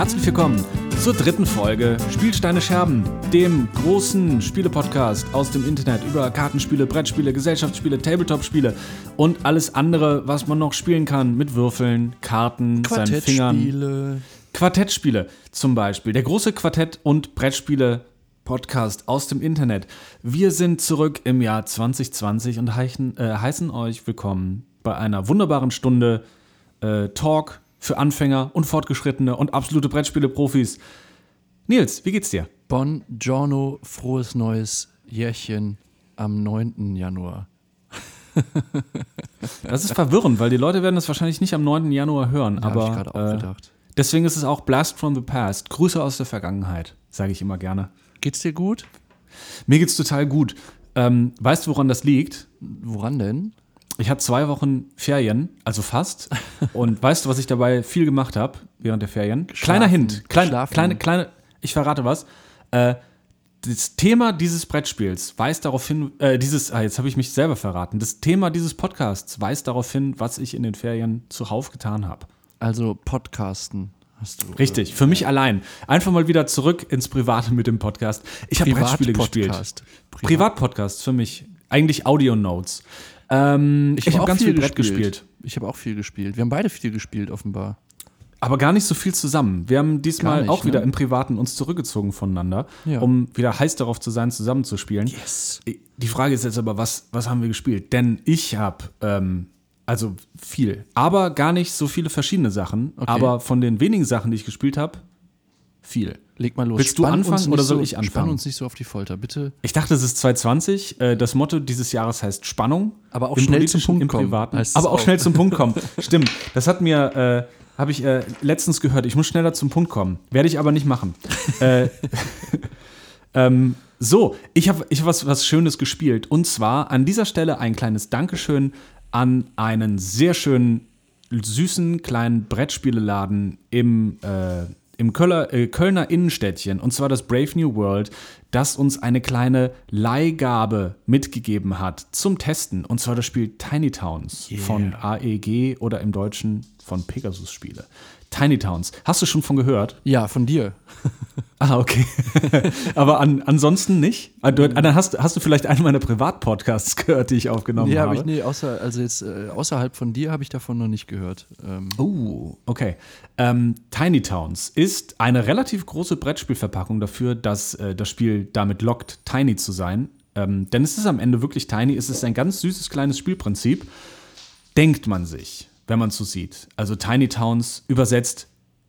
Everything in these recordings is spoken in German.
Herzlich willkommen zur dritten Folge Spielsteine Scherben, dem großen Spielepodcast aus dem Internet über Kartenspiele, Brettspiele, Gesellschaftsspiele, Tabletop-Spiele und alles andere, was man noch spielen kann mit Würfeln, Karten, seinen Fingern. Quartettspiele zum Beispiel. Der große Quartett- und Brettspiele Podcast aus dem Internet. Wir sind zurück im Jahr 2020 und heißen, äh, heißen euch willkommen bei einer wunderbaren Stunde äh, Talk für Anfänger und Fortgeschrittene und absolute Brettspiele-Profis. Nils, wie geht's dir? Bon Giorno, frohes neues Jährchen am 9. Januar. das ist verwirrend, weil die Leute werden das wahrscheinlich nicht am 9. Januar hören, Ja, aber hab ich gerade auch äh, gedacht. deswegen ist es auch Blast from the Past, Grüße aus der Vergangenheit, sage ich immer gerne. Geht's dir gut? Mir geht's total gut. Ähm, weißt du, woran das liegt? Woran denn? Ich hatte zwei Wochen Ferien, also fast. Und weißt du, was ich dabei viel gemacht habe während der Ferien? Kleiner Hint, klein, Schlafen. kleine, kleine, ich verrate was. Äh, das Thema dieses Brettspiels weist darauf hin, äh, dieses, ah, jetzt habe ich mich selber verraten. Das Thema dieses Podcasts weist darauf hin, was ich in den Ferien zuhauf getan habe. Also Podcasten hast du. Richtig, für mich allein. Einfach mal wieder zurück ins Private mit dem Podcast. Ich habe Brettspiele gespielt. Privat-Podcast. Privatpodcast für mich. Eigentlich Audio-Notes. Ähm, ich hab habe auch ganz viel Brett gespielt. Ich habe auch viel gespielt. Wir haben beide viel gespielt, offenbar. Aber gar nicht so viel zusammen. Wir haben diesmal nicht, auch wieder ne? im Privaten uns zurückgezogen voneinander, Ja. um wieder heiß darauf zu sein, zusammenzuspielen. Yes. Die Frage ist jetzt aber, was, was haben wir gespielt? Denn ich habe, ähm, also viel, aber gar nicht so viele verschiedene Sachen. Okay. Aber von den wenigen Sachen, die ich gespielt habe, viel. Leg mal los. Willst du Spann anfangen uns nicht oder soll so, ich Spann anfangen? uns nicht so auf die Folter, bitte. Ich dachte, es ist 2020. Äh, das Motto dieses Jahres heißt Spannung. Aber auch Im schnell zum Punkt kommen, Aber auch auch. schnell zum Punkt kommen. Stimmt. Das hat mir, äh, habe ich äh, letztens gehört. Ich muss schneller zum Punkt kommen. Werde ich aber nicht machen. äh, ähm, so, ich habe ich hab was, was Schönes gespielt. Und zwar an dieser Stelle ein kleines Dankeschön an einen sehr schönen, süßen kleinen Brettspieleladen im, äh, im Kölner, äh, Kölner Innenstädtchen. Und zwar das Brave New World, das uns eine kleine Leihgabe mitgegeben hat zum Testen. Und zwar das Spiel Tiny Towns von AEG oder im Deutschen von Pegasus Spiele. Tiny Towns. Hast du schon von gehört? Ja, von dir. Ah, okay. Aber an, ansonsten nicht? Ah, du, ah, dann hast, hast du vielleicht einen meiner Privatpodcasts gehört, die ich aufgenommen Nee, habe. habe ich nee, außer, also jetzt äh, außerhalb von dir habe ich davon noch nicht gehört. Ähm, Oh, okay. Ähm, Tiny Towns ist eine relativ große Brettspielverpackung dafür, dass äh, das Spiel damit lockt, tiny zu sein. Ähm, denn es ist am Ende wirklich tiny. Es ist ein ganz süßes kleines Spielprinzip. Denkt man sich, wenn man es so sieht. Also Tiny Towns übersetzt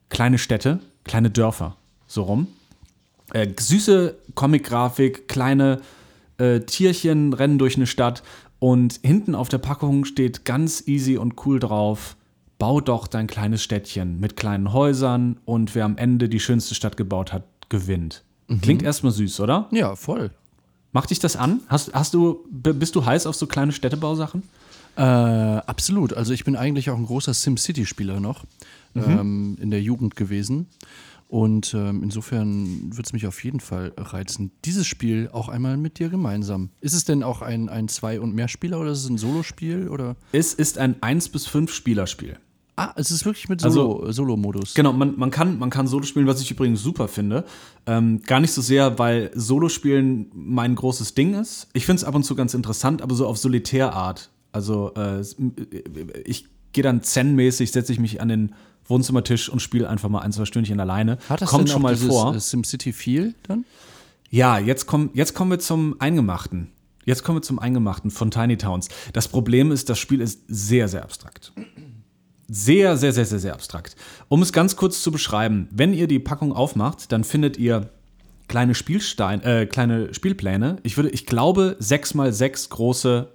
kleine Städte, kleine Dörfer, so rum. Äh, süße Comic-Grafik, kleine äh, Tierchen rennen durch eine Stadt und hinten auf der Packung steht ganz easy und cool drauf: Bau doch dein kleines Städtchen mit kleinen Häusern und wer am Ende die schönste Stadt gebaut hat, gewinnt. Klingt erstmal süß, oder? ja, voll. Macht dich das an? Hast, hast du, bist du heiß auf so kleine Städtebausachen? Äh, absolut. Also ich bin eigentlich auch ein großer SimCity-Spieler noch ähm, in der Jugend gewesen. Und ähm, insofern wird es mich auf jeden Fall reizen, dieses Spiel auch einmal mit dir gemeinsam. Ist es denn auch ein, ein Zwei- und Mehrspieler oder ist es ein Solospiel? Oder? Es ist ein 1 bis 5 Spielerspiel. Ah, es ist wirklich mit Also- Solo- Solo-Modus. Genau, man, man, kann, man kann Solo spielen, was ich übrigens super finde. Ähm, gar nicht so sehr, weil Solo-Spielen mein großes Ding ist. Ich finde es ab und zu ganz interessant, aber so auf Solitärart. Also äh, ich gehe dann zen-mäßig, setze ich mich an den Wohnzimmertisch und spiele einfach mal ein, zwei Stündchen alleine. Hat das Kommt schon mal dieses, vor. äh, SimCity Feel dann? Ja, jetzt, komm, jetzt kommen wir zum Eingemachten. Jetzt kommen wir zum Eingemachten von Tiny Towns. Das Problem ist, das Spiel ist sehr, sehr abstrakt. Sehr, sehr, sehr, sehr, sehr abstrakt. Um es ganz kurz zu beschreiben, wenn ihr die Packung aufmacht, dann findet ihr kleine Spielstein, äh, kleine Spielpläne. Ich würde, ich glaube, 6 mal 6 große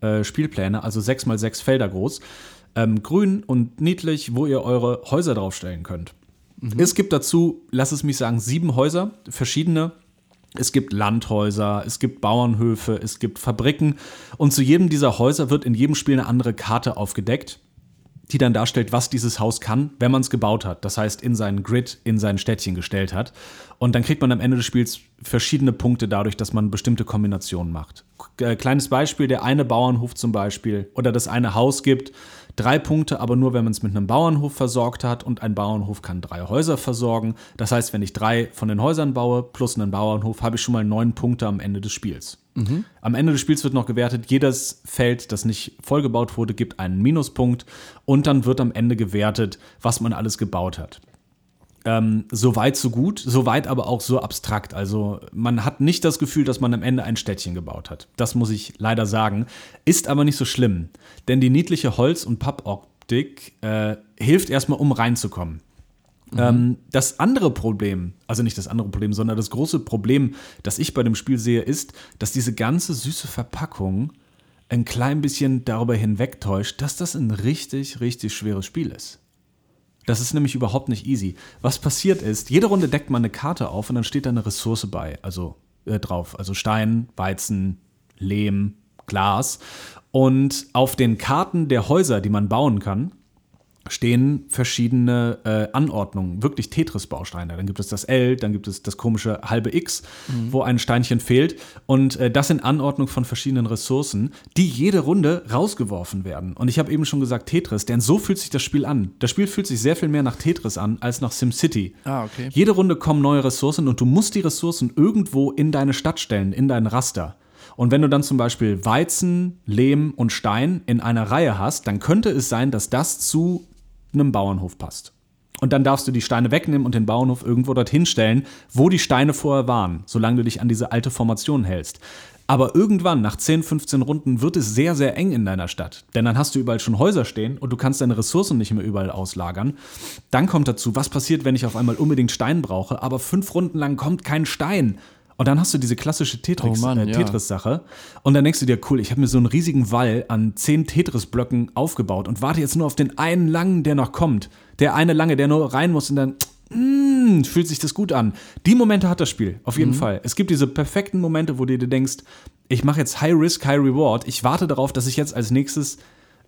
äh, Spielpläne, also 6 mal 6 Felder groß. Ähm, grün und niedlich, wo ihr eure Häuser draufstellen könnt. Es gibt dazu, lass es mich sagen, sieben Häuser, verschiedene. Es gibt Landhäuser, es gibt Bauernhöfe, es gibt Fabriken. Und zu jedem dieser Häuser wird in jedem Spiel eine andere Karte aufgedeckt, die dann darstellt, was dieses Haus kann, wenn man es gebaut hat. Das heißt, in seinen Grid, in sein Städtchen gestellt hat. Und dann kriegt man am Ende des Spiels verschiedene Punkte dadurch, dass man bestimmte Kombinationen macht. Äh, kleines Beispiel, der eine Bauernhof zum Beispiel oder das eine Haus gibt drei Punkte, aber nur, wenn man es mit einem Bauernhof versorgt hat und ein Bauernhof kann drei Häuser versorgen. Das heißt, wenn ich drei von den Häusern baue plus einen Bauernhof, habe ich schon mal neun Punkte am Ende des Spiels. Mhm. Am Ende des Spiels wird noch gewertet, jedes Feld, das nicht vollgebaut wurde, gibt einen Minuspunkt und dann wird am Ende gewertet, was man alles gebaut hat. Ähm, so weit, so gut, so weit aber auch so abstrakt. Also man hat nicht das Gefühl, dass man am Ende ein Städtchen gebaut hat. Das muss ich leider sagen. Ist aber nicht so schlimm, denn die niedliche Holz- und Pappoptik äh, hilft erstmal, um reinzukommen. Mhm. Ähm, das andere Problem, also nicht das andere Problem, sondern das große Problem, das ich bei dem Spiel sehe, ist, dass diese ganze süße Verpackung ein klein bisschen darüber hinwegtäuscht, dass das ein richtig, richtig schweres Spiel ist. Das ist nämlich überhaupt nicht easy. Was passiert ist, jede Runde deckt man eine Karte auf und dann steht da eine Ressource bei, also äh, drauf, also Stein, Weizen, Lehm, Glas. Und auf den Karten der Häuser, die man bauen kann, stehen verschiedene äh, Anordnungen, wirklich Tetris-Bausteine. Dann gibt es das L, dann gibt es das komische halbe X, mhm. wo ein Steinchen fehlt. Und äh, das sind Anordnungen von verschiedenen Ressourcen, die jede Runde rausgeworfen werden. Und ich habe eben schon gesagt Tetris, denn so fühlt sich das Spiel an. Das Spiel fühlt sich sehr viel mehr nach Tetris an als nach SimCity. Ah, okay. Jede Runde kommen neue Ressourcen und du musst die Ressourcen irgendwo in deine Stadt stellen, in dein Raster. Und wenn du dann zum Beispiel Weizen, Lehm und Stein in einer Reihe hast, dann könnte es sein, dass das zu einem Bauernhof passt. Und dann darfst du die Steine wegnehmen und den Bauernhof irgendwo dorthin stellen, wo die Steine vorher waren, solange du dich an diese alte Formation hältst. Aber irgendwann, nach 10, 15 Runden, wird es sehr, sehr eng in deiner Stadt. Denn dann hast du überall schon Häuser stehen und du kannst deine Ressourcen nicht mehr überall auslagern. Dann kommt dazu, was passiert, wenn ich auf einmal unbedingt Stein brauche, aber fünf Runden lang kommt kein Stein. Und dann hast du diese klassische Tetris, oh äh, Tetris-Sache. Und dann denkst du dir, cool, ich habe mir so einen riesigen Wall an zehn Tetris-Blöcken aufgebaut und warte jetzt nur auf den einen langen, der noch kommt. Der eine lange, der nur rein muss und dann mm, fühlt sich das gut an. Die Momente hat das Spiel, auf jeden mhm. Fall. Es gibt diese perfekten Momente, wo du dir denkst, ich mache jetzt High Risk, High Reward. Ich warte darauf, dass ich jetzt als nächstes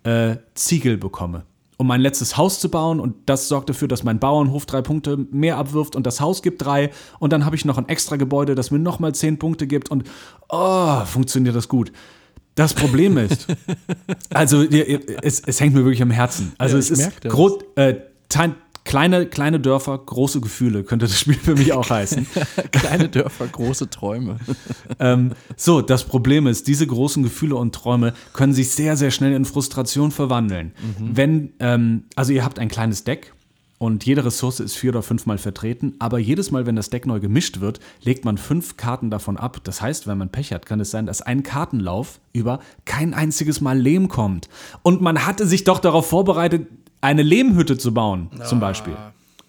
äh, Ziegel bekomme um mein letztes Haus zu bauen und das sorgt dafür, dass mein Bauernhof drei Punkte mehr abwirft und das Haus gibt drei und dann habe ich noch ein extra Gebäude, das mir nochmal zehn Punkte gibt und oh, funktioniert das gut. Das Problem ist, also es, es, hängt mir wirklich am Herzen. Also ja, es ist groß, äh, Kleine, kleine Dörfer, große Gefühle, könnte das Spiel für mich auch heißen. kleine Dörfer, große Träume. ähm, so, das Problem ist, diese großen Gefühle und Träume können sich sehr, sehr schnell in Frustration verwandeln. Mhm. Wenn, ähm, also ihr habt ein kleines Deck und jede Ressource ist vier oder fünfmal vertreten, aber jedes Mal, wenn das Deck neu gemischt wird, legt man fünf Karten davon ab. Das heißt, wenn man Pech hat, kann es sein, dass ein Kartenlauf über kein einziges Mal Lehm kommt. Und man hatte sich doch darauf vorbereitet, eine Lehmhütte zu bauen, ah. zum Beispiel.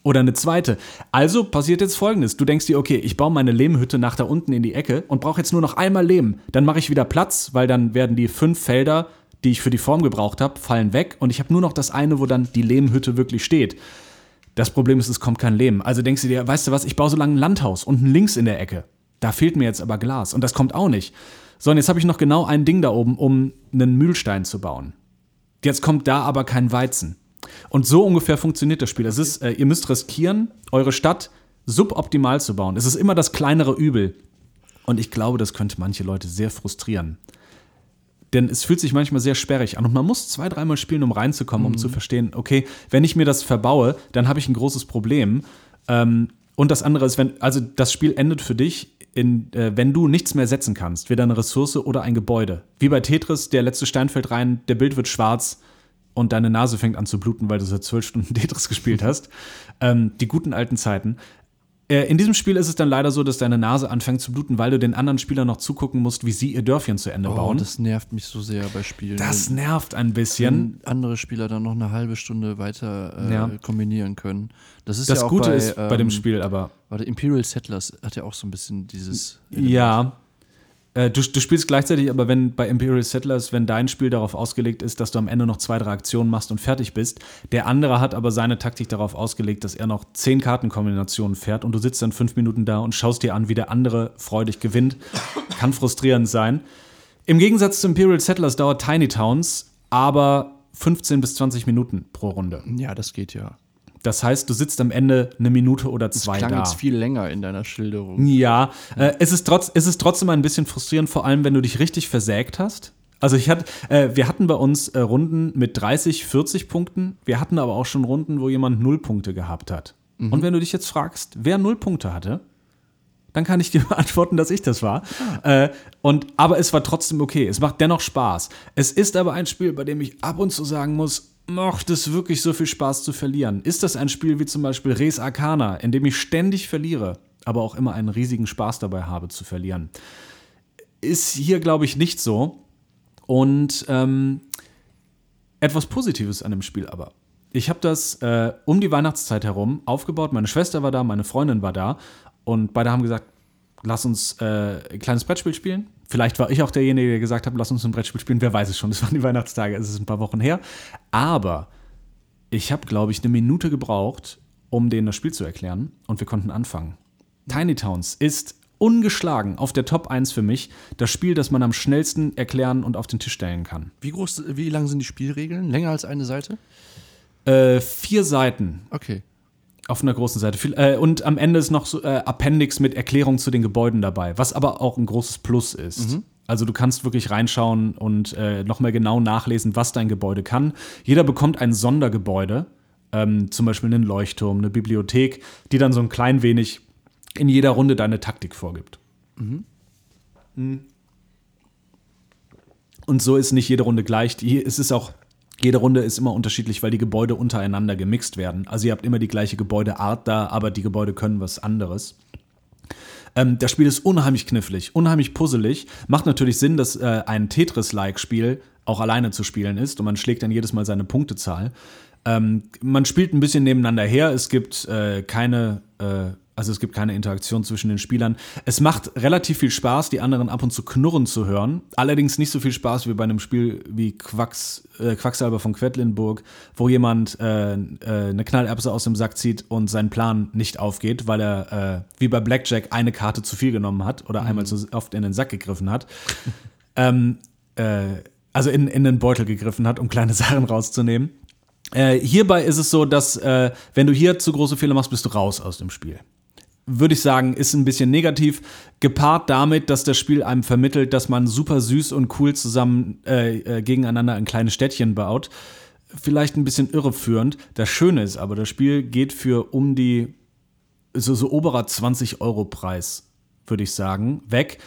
Oder eine zweite. Also passiert jetzt folgendes: Du denkst dir, okay, ich baue meine Lehmhütte nach da unten in die Ecke und brauche jetzt nur noch einmal Lehm. Dann mache ich wieder Platz, weil dann werden die fünf Felder, die ich für die Form gebraucht habe, fallen weg und ich habe nur noch das eine, wo dann die Lehmhütte wirklich steht. Das Problem ist, es kommt kein Lehm. Also denkst du dir, weißt du was, ich baue so lange ein Landhaus unten links in der Ecke. Da fehlt mir jetzt aber Glas und das kommt auch nicht. So, und jetzt habe ich noch genau ein Ding da oben, um einen Mühlstein zu bauen. Jetzt kommt da aber kein Weizen. Und so ungefähr funktioniert das Spiel. Es ist, äh, ihr müsst riskieren, eure Stadt suboptimal zu bauen. Es ist immer das kleinere Übel. Und ich glaube, das könnte manche Leute sehr frustrieren. Denn es fühlt sich manchmal sehr sperrig an und man muss zwei, dreimal spielen, um reinzukommen, um mhm. zu verstehen, okay, wenn ich mir das verbaue, dann habe ich ein großes Problem. Ähm, und das andere ist, wenn, also das Spiel endet für dich, in, äh, wenn du nichts mehr setzen kannst, weder eine Ressource oder ein Gebäude. Wie bei Tetris, der letzte Stein fällt rein, der Bild wird schwarz, und deine Nase fängt an zu bluten, weil du seit zwölf Stunden Tetris gespielt hast. Ähm, die guten alten Zeiten. Äh, in diesem Spiel ist es dann leider so, dass deine Nase anfängt zu bluten, weil du den anderen Spielern noch zugucken musst, wie sie ihr Dörfchen zu Ende oh, bauen. Das nervt mich so sehr bei Spielen. Das nervt ein bisschen. Wenn andere Spieler dann noch eine halbe Stunde weiter äh, ja. kombinieren können. Das ist das ja auch Gute bei, ist bei dem ähm, Spiel, aber. Warte, Imperial Settlers hat ja auch so ein bisschen dieses. Element. Ja, äh, du, du, spielst gleichzeitig, aber wenn bei Imperial Settlers, wenn dein Spiel darauf ausgelegt ist, dass du am Ende noch zwei, drei Aktionen machst und fertig bist, der andere hat aber seine Taktik darauf ausgelegt, dass er noch zehn Kartenkombinationen fährt und du sitzt dann fünf Minuten da und schaust dir an, wie der andere freudig gewinnt. Kann frustrierend sein. Im Gegensatz zu Imperial Settlers dauert Tiny Towns aber 15 bis 20 Minuten pro Runde. Ja, das geht ja. Das heißt, du sitzt am Ende eine Minute oder zwei das klang da. jetzt viel länger in deiner Schilderung. Ja, äh, es, ist trotz, es ist trotzdem ein bisschen frustrierend, vor allem wenn du dich richtig versägt hast. Also ich hatte, äh, wir hatten bei uns äh, Runden mit 30, 40 Punkten. Wir hatten aber auch schon Runden, wo jemand null Punkte gehabt hat. Und wenn du dich jetzt fragst, wer null Punkte hatte, dann kann ich dir beantworten, dass ich das war. Äh, und, aber es war trotzdem okay. Es macht dennoch Spaß. Es ist aber ein Spiel, bei dem ich ab und zu sagen muss, macht es wirklich so viel Spaß zu verlieren? Ist das ein Spiel wie zum Beispiel Res Arcana, in dem ich ständig verliere, aber auch immer einen riesigen Spaß dabei habe zu verlieren? Ist hier, glaube ich, nicht so. Und ähm, etwas Positives an dem Spiel aber. Ich habe das äh, um die Weihnachtszeit herum aufgebaut. Meine Schwester war da, meine Freundin war da. Und beide haben gesagt, lass uns äh, ein kleines Brettspiel spielen. Vielleicht war ich auch derjenige, der gesagt hat, lass uns ein Brettspiel spielen. Wer weiß es schon, es waren die Weihnachtstage, es ist ein paar Wochen her. Aber ich habe, glaube ich, eine Minute gebraucht, um denen das Spiel zu erklären. Und wir konnten anfangen. Tiny Towns ist ungeschlagen auf der Top 1 für mich das Spiel, das man am schnellsten erklären und auf den Tisch stellen kann. Wie groß, wie lang sind die Spielregeln? Länger als eine Seite? Äh, vier Seiten Okay. Auf einer großen Seite. Viel- äh, Und am Ende ist noch so äh, Appendix mit Erklärung zu den Gebäuden dabei, was aber auch ein großes Plus ist. Also du kannst wirklich reinschauen und äh, nochmal genau nachlesen, was dein Gebäude kann. Jeder bekommt ein Sondergebäude, ähm, zum Beispiel einen Leuchtturm, eine Bibliothek, die dann so ein klein wenig in jeder Runde deine Taktik vorgibt. Mhm. Und so ist nicht jede Runde gleich. Die, es ist auch, jede Runde ist immer unterschiedlich, weil die Gebäude untereinander gemixt werden. Also ihr habt immer die gleiche Gebäudeart da, aber die Gebäude können was anderes. Ähm, das Spiel ist unheimlich knifflig, unheimlich puzzelig. Macht natürlich Sinn, dass äh, ein Tetris-like-Spiel auch alleine zu spielen ist und man schlägt dann jedes Mal seine Punktezahl. Ähm, man spielt ein bisschen nebeneinander her. Es gibt äh, keine, äh, also es gibt keine Interaktion zwischen den Spielern. Es macht relativ viel Spaß, die anderen ab und zu knurren zu hören. Allerdings nicht so viel Spaß wie bei einem Spiel wie Quacks, äh, Quacksalber von Quedlinburg, wo jemand äh, äh, eine Knallerbse aus dem Sack zieht und sein Plan nicht aufgeht, weil er äh, wie bei Blackjack eine Karte zu viel genommen hat oder einmal zu oft in den Sack gegriffen hat. ähm, äh, also in, in den Beutel gegriffen hat, um kleine Sachen rauszunehmen. Äh, hierbei ist es so, dass wenn du hier zu große Fehler machst, bist du raus aus dem Spiel. Würde ich sagen, ist ein bisschen negativ, gepaart damit, dass das Spiel einem vermittelt, dass man super süß und cool zusammen äh, äh, gegeneinander ein kleines Städtchen baut. Vielleicht ein bisschen irreführend. Das Schöne ist aber, das Spiel geht für um die so, so oberer 20-Euro-Preis, würde ich sagen, weg.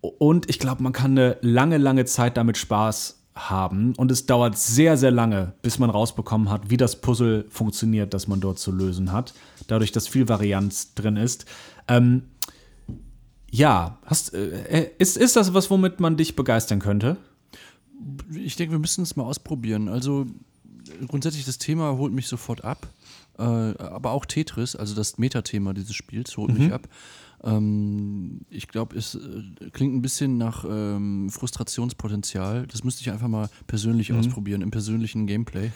Und ich glaube, man kann eine lange, lange Zeit damit Spaß haben. Und es dauert sehr, sehr lange, bis man rausbekommen hat, wie das Puzzle funktioniert, das man dort zu lösen hat. Dadurch, dass viel Varianz drin ist. Ähm, ja, hast, äh, ist, ist das was, womit man dich begeistern könnte? Ich denke, wir müssen es mal ausprobieren. Also grundsätzlich das Thema holt mich sofort ab. Äh, aber auch Tetris, also das Metathema dieses Spiels, holt mich ab. Ähm, ich glaube, es äh, klingt ein bisschen nach ähm, Frustrationspotenzial. Das müsste ich einfach mal persönlich ausprobieren, im persönlichen Gameplay.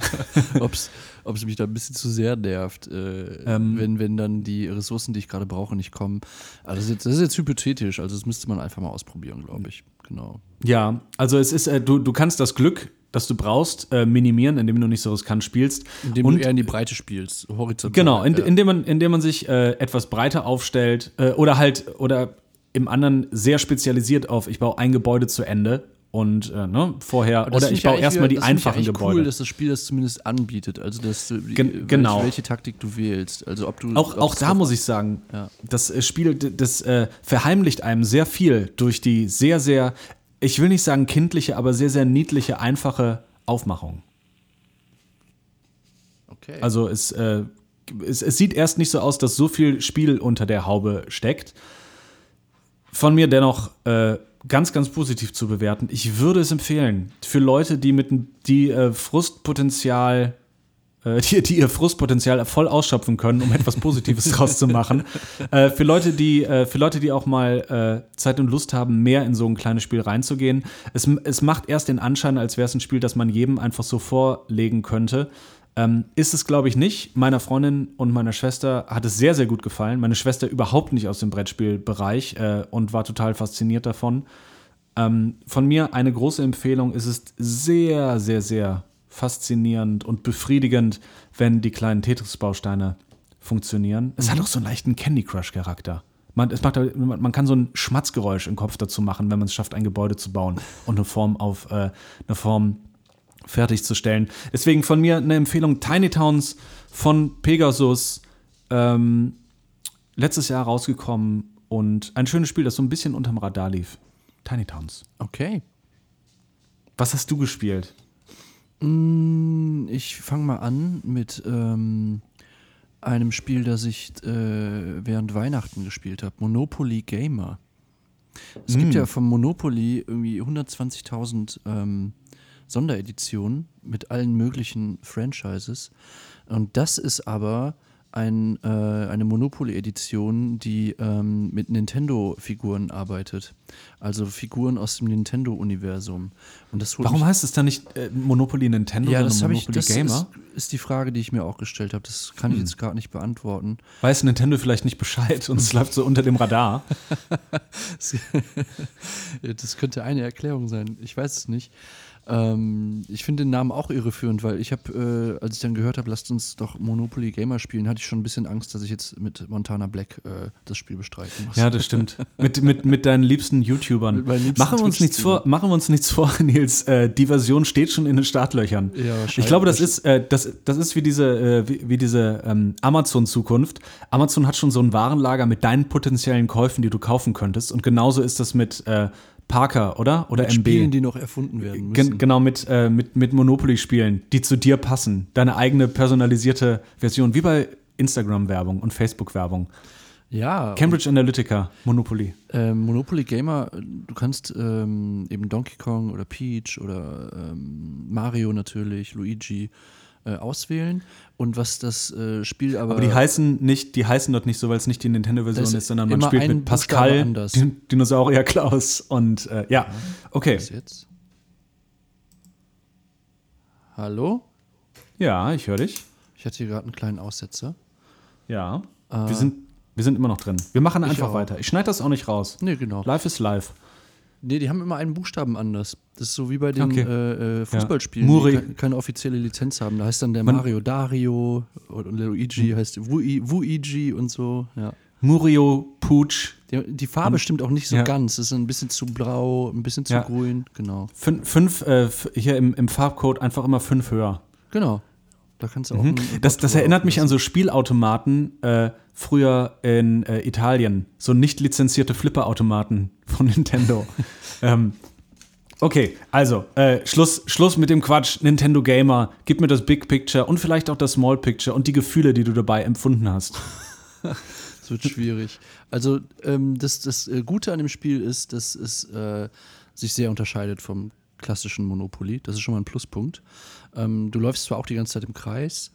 Ob es mich da ein bisschen zu sehr nervt, äh, wenn, wenn dann die Ressourcen, die ich gerade brauche, nicht kommen. Also das ist, jetzt, das ist jetzt hypothetisch, also das müsste man einfach mal ausprobieren, glaube ich. Genau. Ja, also es ist, äh, du, du kannst das Glück, das du brauchst, äh, minimieren, indem du nicht so riskant spielst. Indem Und du eher in die Breite spielst, horizontal. Genau, in, ja. indem, man, indem man sich äh, etwas breiter aufstellt äh, oder halt, oder im anderen sehr spezialisiert auf, ich baue ein Gebäude zu Ende und äh, ne, vorher, oder ich baue erstmal die das ich einfachen eigentlich Gebäude. cool, dass das Spiel das zumindest anbietet. Also, dass du, Gen- welche, genau. welche Taktik du wählst. Also, ob du. auch, auch da muss ich sagen, Ja. das äh, Spiel, das äh, verheimlicht einem sehr viel durch die sehr, sehr, ich will nicht sagen kindliche, aber sehr, sehr niedliche, einfache Aufmachung. Okay. Also es, äh, es, es sieht erst nicht so aus, dass so viel Spiel unter der Haube steckt. Von mir dennoch äh, ganz, ganz positiv zu bewerten. Ich würde es empfehlen für Leute, die mit die äh, Frustpotenzial, die, die ihr Frustpotenzial voll ausschöpfen können, um etwas Positives draus zu machen. Äh, für Leute, die äh, für Leute, die auch mal äh, Zeit und Lust haben, mehr in so ein kleines Spiel reinzugehen. Es, es macht erst den Anschein, als wäre es ein Spiel, das man jedem einfach so vorlegen könnte. Ähm, ist es, glaube ich, nicht. Meiner Freundin und meiner Schwester hat es sehr, sehr gut gefallen. Meine Schwester überhaupt nicht aus dem Brettspielbereich äh, und war total fasziniert davon. Ähm, von mir eine große Empfehlung. Es ist sehr, sehr, sehr faszinierend und befriedigend, wenn die kleinen Tetris-Bausteine funktionieren. Es hat auch so einen leichten Candy Crush-Charakter. Man, es macht, man kann so ein Schmatzgeräusch im Kopf dazu machen, wenn man es schafft, ein Gebäude zu bauen und eine Form auf äh, eine Form fertigzustellen. Deswegen von mir eine Empfehlung: Tiny Towns von Pegasus. Ähm, letztes Jahr rausgekommen und ein schönes Spiel, das so ein bisschen unterm Radar lief. Tiny Towns. Okay. Was hast du gespielt? Mm, Ich fange mal an mit ähm, einem Spiel, das ich äh, während Weihnachten gespielt habe. Monopoly Gamer. Es gibt ja vom Monopoly irgendwie 120.000 ähm, Sondereditionen mit allen möglichen Franchises. Und das ist aber ein, äh, eine Monopoly-Edition, die ähm, mit Nintendo-Figuren arbeitet. Also Figuren aus dem Nintendo-Universum. Und das holt Warum heißt es dann nicht äh, Monopoly Nintendo, ja, sondern das habe ich. Monopoly Das Gamer? ist, ist die Frage, die ich mir auch gestellt habe. Das kann ich jetzt gerade nicht beantworten. Weiß Nintendo vielleicht nicht Bescheid und es läuft so unter dem Radar? Das könnte eine Erklärung sein. Ich weiß es nicht. Ähm, ich finde den Namen auch irreführend, weil ich habe, äh, als ich dann gehört habe, lasst uns doch Monopoly Gamer spielen, hatte ich schon ein bisschen Angst, dass ich jetzt mit Montana Black äh, das Spiel bestreiten muss. Ja, das stimmt. mit, mit, mit deinen liebsten YouTubern. Liebsten machen, wir uns nichts vor, machen wir uns nichts vor, Nils. Äh, die Version steht schon in den Startlöchern. Ja, ich glaube, das ist, äh, das, das ist wie diese, äh, wie, wie diese ähm, Amazon-Zukunft. Amazon hat schon so ein Warenlager mit deinen potenziellen Käufen, die du kaufen könntest. Und genauso ist das mit äh, Parker, oder? Oder mit MB. Spielen, die noch erfunden werden müssen. Gen genau, mit, äh, mit, mit Monopoly-Spielen, die zu dir passen. Deine eigene personalisierte Version, wie bei Instagram-Werbung und Facebook-Werbung. ja, Cambridge Analytica, Monopoly. Ähm, Monopoly Gamer, äh, du kannst ähm, eben Donkey Kong oder Peach oder ähm, Mario natürlich, Luigi äh, auswählen. Und was das äh, Spiel aber. Aber die heißen nicht, die heißen dort nicht so, weil es nicht die Nintendo-Version ist, sondern man spielt mit Pascal. Din Dinosaurier Klaus und äh, ja, okay. Was jetzt? Hallo? Ja, ich höre dich. Ich hatte hier gerade einen kleinen Aussetzer. Ja. wir, sind, wir sind immer noch drin. Wir machen einfach weiter. Ich schneide das auch nicht raus. Nee, genau. Live ist live. Nee, die haben immer einen Buchstaben anders. Das ist so wie bei den Okay. äh, äh, Fußballspielen, Muri. die ke keine offizielle Lizenz haben. Da heißt dann der Man- Mario Dario und Hm. Luigi heißt Wui- Wuigi und so. Ja. Murio Pooch. Die, die Farbe Und- stimmt auch nicht so ja. ganz. Es ist ein bisschen zu blau, ein bisschen zu Ja. grün. Genau. Fünf, fünf äh, hier im, im Farbcode einfach immer fünf höher. Genau. Da kannst du auch. Mhm. Das, das erinnert mich an so Spielautomaten äh, früher in äh, Italien. So nicht lizenzierte Flipperautomaten von Nintendo. ähm, okay, also äh, Schluss, Schluss mit dem Quatsch. Nintendo Gamer, gib mir das Big Picture und vielleicht auch das Small Picture und die Gefühle, die du dabei empfunden hast. Es wird schwierig. Also ähm, das, das äh, Gute an dem Spiel ist, dass es äh, sich sehr unterscheidet vom klassischen Monopoly. Das ist schon mal ein Pluspunkt. Ähm, du läufst zwar auch die ganze Zeit im Kreis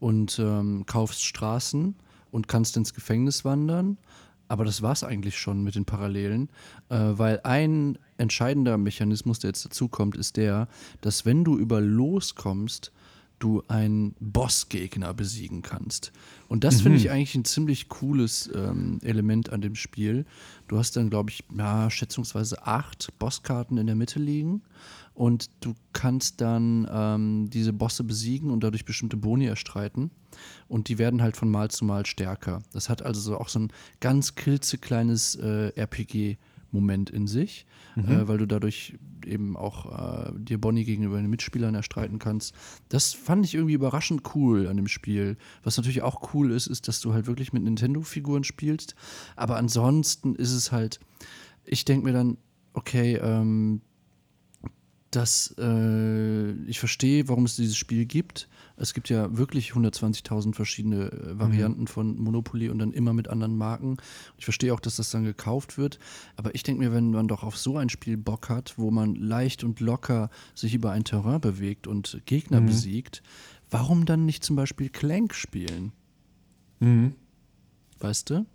und ähm, kaufst Straßen und kannst ins Gefängnis wandern, aber das war es eigentlich schon mit den Parallelen, äh, weil ein entscheidender Mechanismus, der jetzt dazukommt, ist der, dass wenn du über Los kommst, du einen Bossgegner besiegen kannst. Und das finde ich eigentlich ein ziemlich cooles ähm, Element an dem Spiel. Du hast dann, glaube ich, ja, schätzungsweise acht Bosskarten in der Mitte liegen und du kannst dann ähm, diese Bosse besiegen und dadurch bestimmte Boni erstreiten. Und die werden halt von Mal zu Mal stärker. Das hat also so auch so ein ganz klitzekleines äh, RPG-Moment in sich, äh, weil du dadurch eben auch äh, dir Bonnie gegenüber den Mitspielern erstreiten kannst. Das fand ich irgendwie überraschend cool an dem Spiel. Was natürlich auch cool ist, ist, dass du halt wirklich mit Nintendo-Figuren spielst. Aber ansonsten ist es halt, ich denke mir dann, okay, ähm, dass äh, ich verstehe, warum es dieses Spiel gibt. Es gibt ja wirklich 120.000 verschiedene äh, Varianten von Monopoly und dann immer mit anderen Marken. Ich verstehe auch, dass das dann gekauft wird. Aber ich denke mir, wenn man doch auf so ein Spiel Bock hat, wo man leicht und locker sich über ein Terrain bewegt und Gegner besiegt, warum dann nicht zum Beispiel Clank spielen? Weißt du?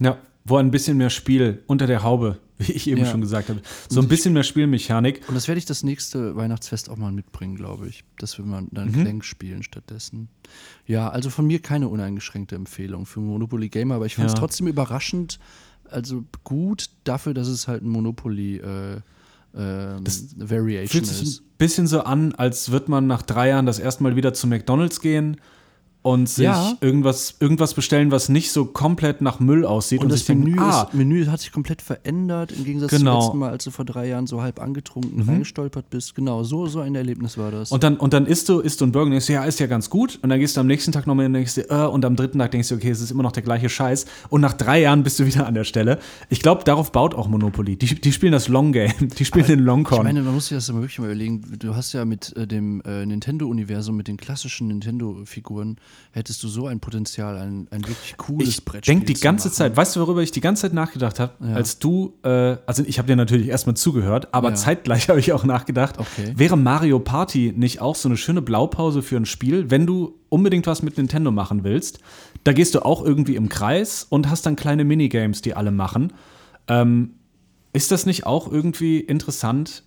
Ja, wo ein bisschen mehr Spiel unter der Haube, wie ich eben Ja. schon gesagt habe. So ein bisschen mehr Spielmechanik. Und das werde ich das nächste Weihnachtsfest auch mal mitbringen, glaube ich. Dass wir mal dann Clank spielen stattdessen. Ja, also von mir keine uneingeschränkte Empfehlung für Monopoly Gamer, aber ich fand es Ja. trotzdem überraschend, also gut dafür, dass es halt ein Monopoly äh, ähm, Das Variation Fühlt sich ist. ein bisschen so an, als würde man nach drei Jahren das erste Mal wieder zu McDonalds gehen und sich Ja. irgendwas, irgendwas bestellen, was nicht so komplett nach Müll aussieht. Und das sich denken, Menü, ah, ist, Menü hat sich komplett verändert, im Gegensatz Genau. Mhm. zum letzten Mal, als du vor drei Jahren so halb angetrunken reingestolpert bist. Genau, so, so ein Erlebnis war das. Und dann, und dann isst du, isst du einen Burger und denkst, du, ja, ist ja ganz gut. Und dann gehst du am nächsten Tag nochmal und denkst dir, äh, und am dritten Tag denkst du, okay, es ist immer noch der gleiche Scheiß. Und nach drei Jahren bist du wieder an der Stelle. Ich glaube, darauf baut auch Monopoly. Die, die spielen das Long Game. Die spielen den Long ich Con. meine, man muss sich das aber wirklich mal überlegen. Du hast ja mit äh, dem äh, Nintendo-Universum, mit den klassischen Nintendo-Figuren, hättest du so ein Potenzial, ein, ein wirklich cooles ich Brettspiel denke die ganze machen. Zeit, weißt du, worüber ich die ganze Zeit nachgedacht habe? Ja. Als du, äh, also ich habe dir natürlich erstmal zugehört, aber Ja. zeitgleich habe ich auch nachgedacht, Okay. wäre Mario Party nicht auch so eine schöne Blaupause für ein Spiel, wenn du unbedingt was mit Nintendo machen willst? Da gehst du auch irgendwie im Kreis und hast dann kleine Minigames, die alle machen. Ähm, ist das nicht auch irgendwie interessant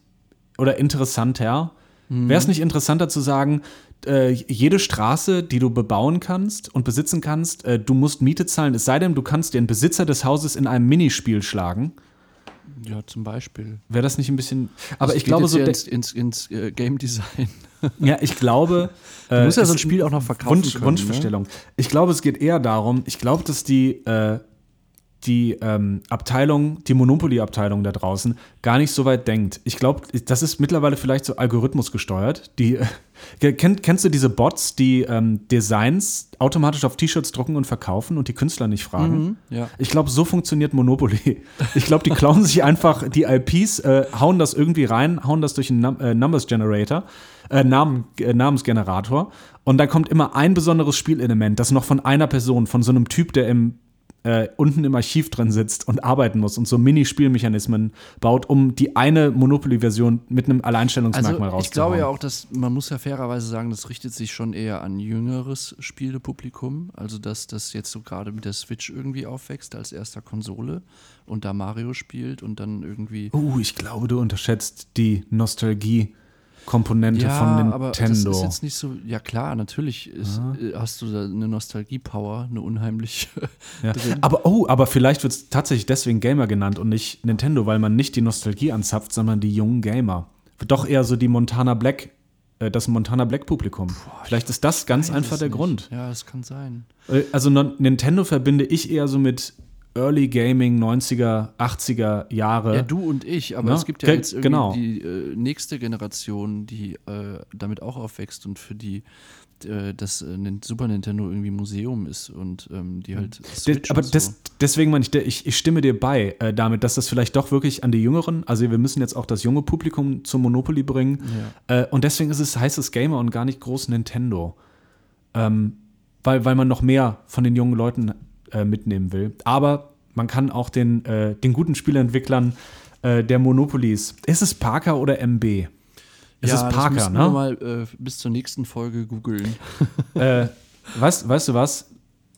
oder interessanter? Mhm. Wäre es nicht interessanter zu sagen, äh, jede Straße, die du bebauen kannst und besitzen kannst, äh, du musst Miete zahlen, es sei denn, du kannst den Besitzer des Hauses in einem Minispiel schlagen? Ja, zum Beispiel. Wäre das nicht ein bisschen. Aber Das ich glaube, so. ins, ins, ins äh, Game Design. Ja, ich glaube. Du musst ja so ein Spiel auch noch verkaufen Wunsch, können, ne? Wunschvorstellung. Ich glaube, es geht eher darum, ich glaube, dass die, äh, die ähm, Abteilung, die Monopoly-Abteilung da draußen gar nicht so weit denkt. Ich glaube, das ist mittlerweile vielleicht so Algorithmus gesteuert. Die, äh, kenn, kennst du diese Bots, die ähm, Designs automatisch auf T-Shirts drucken und verkaufen und die Künstler nicht fragen? Mhm, ja. Ich glaube, so funktioniert Monopoly. Ich glaube, die klauen sich einfach die IPs, äh, hauen das irgendwie rein, hauen das durch einen Num äh, Numbers Generator, äh, Namen, äh, Namensgenerator. Und dann kommt immer ein besonderes Spielelement, das noch von einer Person, von so einem Typ, der im, äh, unten im Archiv drin sitzt und arbeiten muss und so Mini-Spielmechanismen baut, um die eine Monopoly-Version mit einem Alleinstellungsmerkmal Also ich glaube ja auch, dass man muss ja fairerweise sagen, das richtet sich schon eher an jüngeres Spielepublikum. Also dass das jetzt so gerade mit der Switch irgendwie aufwächst als erster Konsole und da Mario spielt und dann irgendwie. Uh, ich glaube, du unterschätzt die Nostalgie-Komponente von aber das Nintendo. ist jetzt nicht so. Ja klar, natürlich ist, äh, hast du da eine Nostalgie-Power, eine unheimliche. Ja. Aber oh, aber vielleicht wird es tatsächlich deswegen Gamer genannt und nicht Nintendo, weil man nicht die Nostalgie anzapft, sondern die jungen Gamer. Doch eher so die Montana Black, äh, das Montana Black Publikum. vielleicht ist das ganz einfach der nicht. Grund. Ja, das kann sein. Äh, Also Nintendo verbinde ich eher so mit Early Gaming 90er, 80er Jahre. Ja, du und ich, aber Ne? es gibt ja jetzt irgendwie genau. die äh, nächste Generation, die äh, damit auch aufwächst und für die äh, das äh, Super Nintendo irgendwie Museum ist und ähm, die halt De- aber so. des, deswegen meine ich, de- ich, ich stimme dir bei äh, damit, dass das vielleicht doch wirklich an die Jüngeren, also wir müssen jetzt auch das junge Publikum zum Monopoly bringen. Äh, und deswegen ist es heißt es Gamer und gar nicht groß Nintendo. Ähm, weil, weil man noch mehr von den jungen Leuten äh, mitnehmen will. Aber man kann auch den, äh, den guten Spieleentwicklern äh, der Monopolies. Ist es Parker oder MB? Es ja, ist das Parker, müssen ne? wir mal äh, bis zur nächsten Folge googeln. äh, weißt, weißt du was?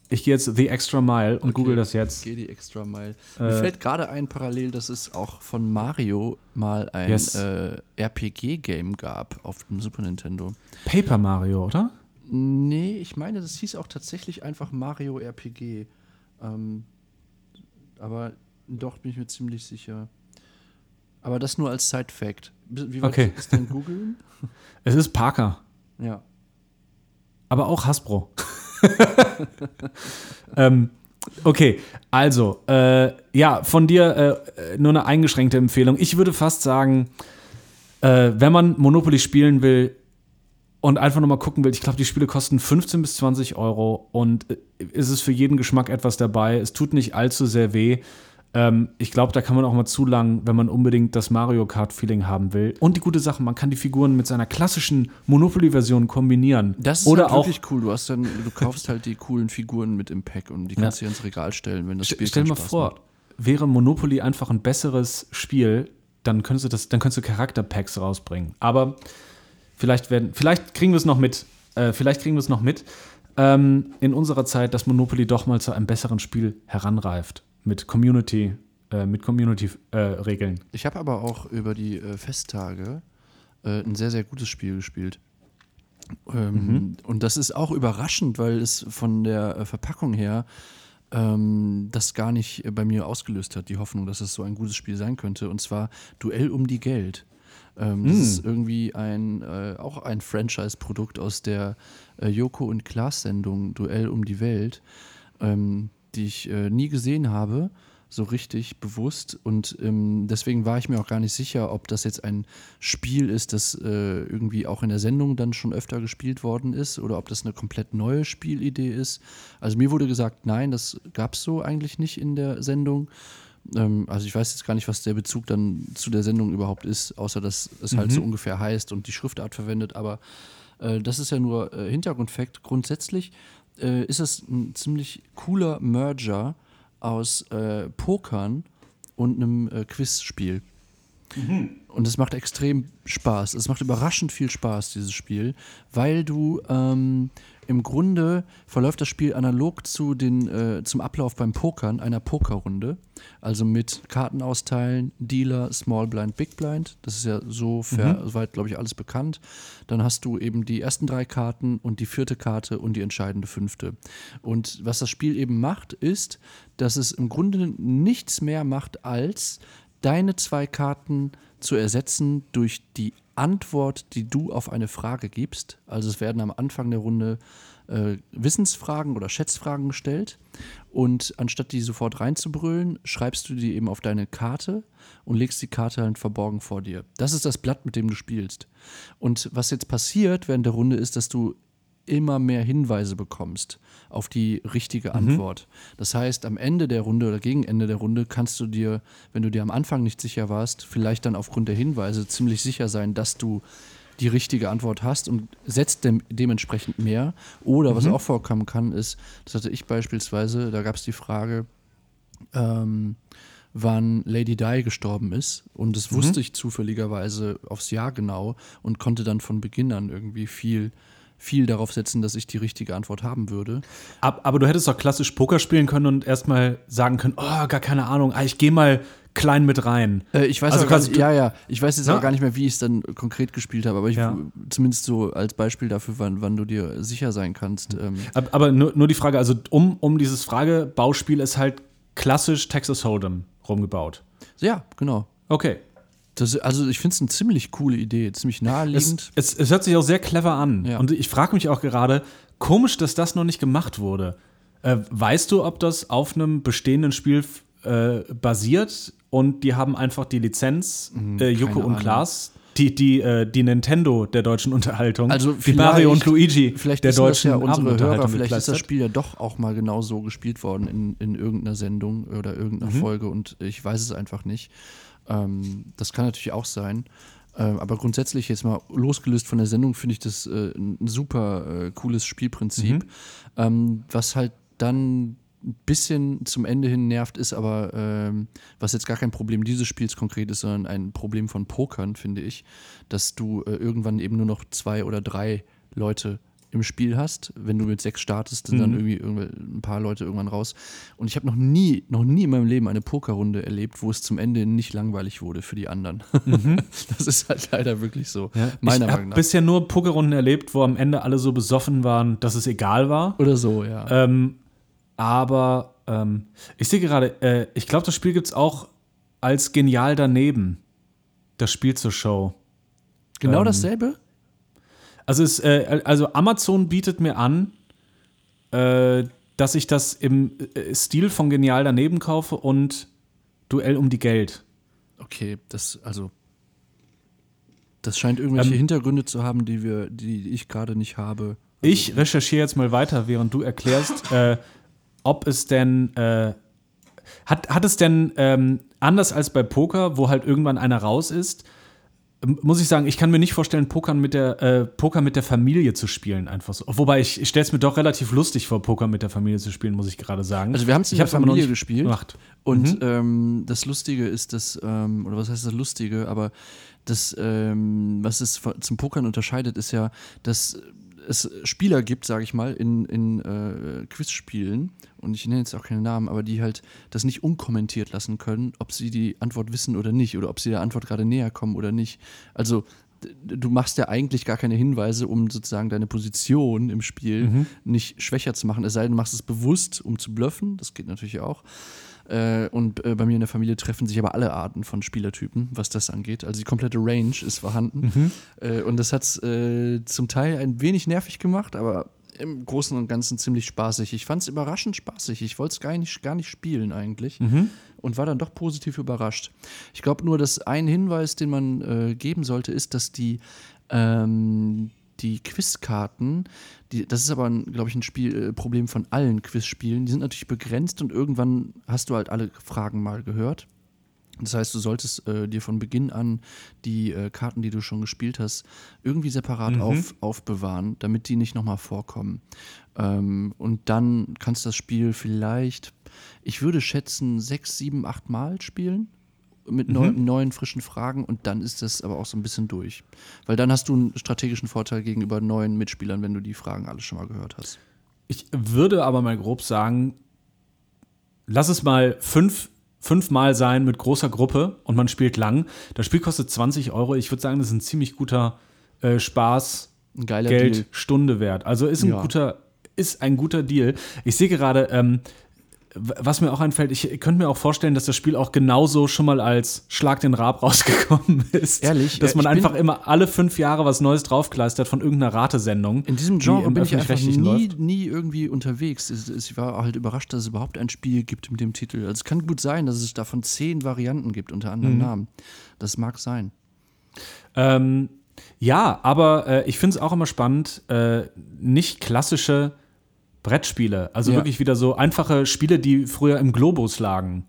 Ich gehe jetzt the extra mile und google das jetzt. Geh die extra Mile. Äh, Mir fällt gerade ein parallel, dass es auch von Mario mal ein Yes. äh, RPG-Game gab auf dem Super Nintendo. Paper Mario, oder? Nee, ich meine, das hieß auch tatsächlich einfach Mario RPG. Ähm, aber doch bin ich mir ziemlich sicher. Aber das nur als Side-Fact. Wie weit Okay. ist denn googeln? Es ist Parker. ja. Aber auch Hasbro. ähm, okay, also, äh, ja, von dir äh, nur eine eingeschränkte Empfehlung. Ich würde fast sagen, äh, wenn man Monopoly spielen will und einfach nur mal gucken will, ich glaube, die Spiele kosten 15 bis 20 Euro und äh, es ist für jeden Geschmack etwas dabei. Es tut nicht allzu sehr weh. Ähm, ich glaube, da kann man auch mal zu lang, wenn man unbedingt das Mario Kart-Feeling haben will. Und die gute Sache, man kann die Figuren mit seiner klassischen Monopoly-Version kombinieren. Das ist Oder halt auch wirklich cool. Du hast dann, du kaufst halt die coolen Figuren mit im Pack und die kannst du dir ins Regal stellen, wenn das Spiel Stell dir mal Spaß vor, macht. wäre Monopoly einfach ein besseres Spiel, dann könntest du das, dann könntest du Charakterpacks rausbringen. Aber vielleicht werden, vielleicht kriegen wir es noch mit. Äh, vielleicht kriegen wir es noch mit ähm, in unserer Zeit, dass Monopoly doch mal zu einem besseren Spiel heranreift mit Community, äh, mit Community-Regeln. Ich habe aber auch über die äh, Festtage äh, ein sehr, sehr gutes Spiel gespielt. Ähm, Und das ist auch überraschend, weil es von der äh, Verpackung her ähm, das gar nicht bei mir ausgelöst hat, die Hoffnung, dass es so ein gutes Spiel sein könnte. Und zwar Duell um die Geld. Ähm, Das Hm. ist irgendwie ein, äh, auch ein Franchise-Produkt aus der äh, Joko und Klaas-Sendung Duell um die Welt, ähm, die ich äh, nie gesehen habe, so richtig bewusst. Und ähm, deswegen war ich mir auch gar nicht sicher, ob das jetzt ein Spiel ist, das äh, irgendwie auch in der Sendung dann schon öfter gespielt worden ist oder ob das eine komplett neue Spielidee ist. Also mir wurde gesagt, nein, das gab es so eigentlich nicht in der Sendung. Ähm, also ich weiß jetzt gar nicht, was der Bezug dann zu der Sendung überhaupt ist, außer dass es halt so ungefähr heißt und die Schriftart verwendet. Aber äh, das ist ja nur äh, Hintergrundfakt. Grundsätzlich äh, ist es ein ziemlich cooler Merger aus äh, Pokern und einem äh, Quizspiel. Und es macht extrem Spaß. Es macht überraschend viel Spaß, dieses Spiel, weil du ähm, im Grunde verläuft das Spiel analog zu den, äh, zum Ablauf beim Pokern, einer Pokerrunde. Also mit Karten austeilen, Dealer, Small Blind, Big Blind. Das ist ja so fair, soweit, glaube ich, alles bekannt. Dann hast du eben die ersten drei Karten und die vierte Karte und die entscheidende fünfte. Und was das Spiel eben macht, ist, dass es im Grunde nichts mehr macht, als deine zwei Karten zu ersetzen durch die Antwort, die du auf eine Frage gibst. Also es werden am Anfang der Runde äh, Wissensfragen oder Schätzfragen gestellt und anstatt die sofort reinzubrüllen, schreibst du die eben auf deine Karte und legst die Karte halt verborgen vor dir. Das ist das Blatt, mit dem du spielst. Und was jetzt passiert während der Runde ist, dass du immer mehr Hinweise bekommst auf die richtige Antwort. Das heißt, am Ende der Runde oder gegen Ende der Runde kannst du dir, wenn du dir am Anfang nicht sicher warst, vielleicht dann aufgrund der Hinweise ziemlich sicher sein, dass du die richtige Antwort hast und setzt dem, dementsprechend mehr. Oder was auch vorkommen kann, ist, das hatte ich beispielsweise, da gab es die Frage, ähm, wann Lady Di gestorben ist. Und das wusste ich zufälligerweise aufs Jahr genau und konnte dann von Beginn an irgendwie viel, viel darauf setzen, dass ich die richtige Antwort haben würde. Ab, aber du hättest doch klassisch Poker spielen können und erstmal sagen können, oh, gar keine Ahnung, ah, ich gehe mal klein mit rein. Äh, ich weiß Also quasi nicht, ja, ja, ich weiß jetzt Ja? auch gar nicht mehr, wie ich es dann konkret gespielt habe, aber ich Ja. zumindest so als Beispiel dafür, wann, wann du dir sicher sein kannst. Ähm, Ab- Aber nur, nur die Frage, also um, um dieses Fragebauspiel ist halt klassisch Texas Hold'em rumgebaut. ja, genau. Okay. Das, also ich finde es eine ziemlich coole Idee, ziemlich Es, naheliegend. es, es hört sich auch sehr clever an. Ja. Und ich frage mich auch gerade, komisch, dass das noch nicht gemacht wurde. Äh, weißt du, ob das auf einem bestehenden Spiel äh, basiert und die haben einfach die Lizenz, äh, Joko und. Klaas, die, die, äh, die Nintendo der deutschen Unterhaltung, Also die Mario und Luigi Vielleicht der wissen das deutschen ja unsere Hörer, vielleicht ist das. Spiel ja doch auch mal genau so gespielt worden in, in irgendeiner Sendung oder irgendeiner Mhm. Folge und ich weiß es einfach nicht. Ähm, das kann natürlich auch sein. Ähm, aber grundsätzlich jetzt mal losgelöst von der Sendung finde ich das äh, ein super äh, cooles Spielprinzip. Mhm. Ähm, was halt dann ein bisschen zum Ende hin nervt, ist aber, ähm, was jetzt gar kein Problem dieses Spiels konkret ist, sondern ein Problem von Pokern, finde ich, dass du äh, irgendwann eben nur noch zwei oder drei Leute im Spiel hast. Wenn du mit sechs startest, sind dann irgendwie ein paar Leute irgendwann raus. Und ich habe noch nie, noch nie in meinem Leben eine Pokerrunde erlebt, wo es zum Ende nicht langweilig wurde für die anderen. das ist halt leider wirklich so. Ja, meiner ich habe Meinung nach. bisher nur Pokerrunden erlebt, wo am Ende alle so besoffen waren, dass es egal war. Oder so, ja. Ähm, aber ähm, ich sehe gerade, äh, ich glaube, das Spiel gibt es auch als genial daneben. Das Spiel zur Show. genau ähm, dasselbe? Also, es, äh, also Amazon bietet mir an, äh, dass ich das im äh, Stil von Genial daneben kaufe und Duell um die Geld. Okay, das, also. Das scheint irgendwelche Ähm, Hintergründe zu haben, die wir, die ich gerade nicht habe. Ich recherchiere jetzt mal weiter, während du erklärst, äh, ob es denn äh, hat, hat es denn ähm, anders als bei Poker, wo halt irgendwann einer raus ist, muss ich sagen, ich kann mir nicht vorstellen, Pokern mit der, äh, Poker mit der Familie zu spielen, einfach so. Wobei ich, ich stelle es mir doch relativ lustig vor, Poker mit der Familie zu spielen, muss ich gerade sagen. Also wir haben es ich der Familie gespielt. gemacht. Und ähm, das Lustige ist, dass, ähm, oder was heißt das Lustige, aber das, ähm, was es zum Pokern unterscheidet, ist ja, dass es Spieler gibt, sage ich mal, in, in äh, Quizspielen, und ich nenne jetzt auch keine Namen, aber die halt das nicht unkommentiert lassen können, ob sie die Antwort wissen oder nicht, oder ob sie der Antwort gerade näher kommen oder nicht. Also du machst ja eigentlich gar keine Hinweise, um sozusagen deine Position im Spiel mhm. nicht schwächer zu machen. Es sei denn, du machst es bewusst, um zu bluffen. Das geht natürlich auch. Äh, und äh, bei mir in der Familie treffen sich aber alle Arten von Spielertypen, was das angeht. Also die komplette Range ist vorhanden. Mhm. Äh, und das hat es äh, zum Teil ein wenig nervig gemacht, aber im Großen und Ganzen ziemlich spaßig. Ich fand es überraschend spaßig. Ich wollte es gar nicht, gar nicht spielen eigentlich mhm. und war dann doch positiv überrascht. Ich glaube nur, dass ein Hinweis, den man äh, geben sollte, ist, dass die, ähm, die Quizkarten, die, das ist aber, glaube ich, ein Spiel, äh, Problem von allen Quizspielen, die sind natürlich begrenzt und irgendwann hast du halt alle Fragen mal gehört. Das heißt, du solltest äh, dir von Beginn an die äh, Karten, die du schon gespielt hast, irgendwie separat mhm. auf, aufbewahren, damit die nicht nochmal vorkommen. Ähm, und dann kannst du das Spiel vielleicht, ich würde schätzen, sechs, sieben, acht Mal spielen mit mhm. neu, neuen, frischen Fragen und dann ist das aber auch so ein bisschen durch. Weil dann hast du einen strategischen Vorteil gegenüber neuen Mitspielern, wenn du die Fragen alle schon mal gehört hast. Ich würde aber mal grob sagen, lass es mal fünf fünfmal sein mit großer Gruppe und man spielt lang. Das Spiel kostet 20 Euro. Ich würde sagen, das ist ein ziemlich guter äh, Spaß, ein Geld, Deal. Stunde wert. Also ist ein ja. guter, ist ein guter Deal. Ich sehe gerade, ähm, was mir auch einfällt, ich könnte mir auch vorstellen, dass das Spiel auch genauso schon mal als Schlag den Rab rausgekommen ist. Ehrlich? Dass man einfach immer alle fünf Jahre was Neues draufkleistert von irgendeiner Ratesendung. In diesem Genre bin ich einfach nie, nie irgendwie unterwegs. Ich war halt überrascht, dass es überhaupt ein Spiel gibt mit dem Titel. Also es kann gut sein, dass es davon zehn Varianten gibt unter anderen mhm. Namen. Das mag sein. Ähm, ja, aber äh, ich finde es auch immer spannend, äh, nicht klassische Brettspiele. Also ja. wirklich wieder so einfache Spiele, die früher im Globus lagen,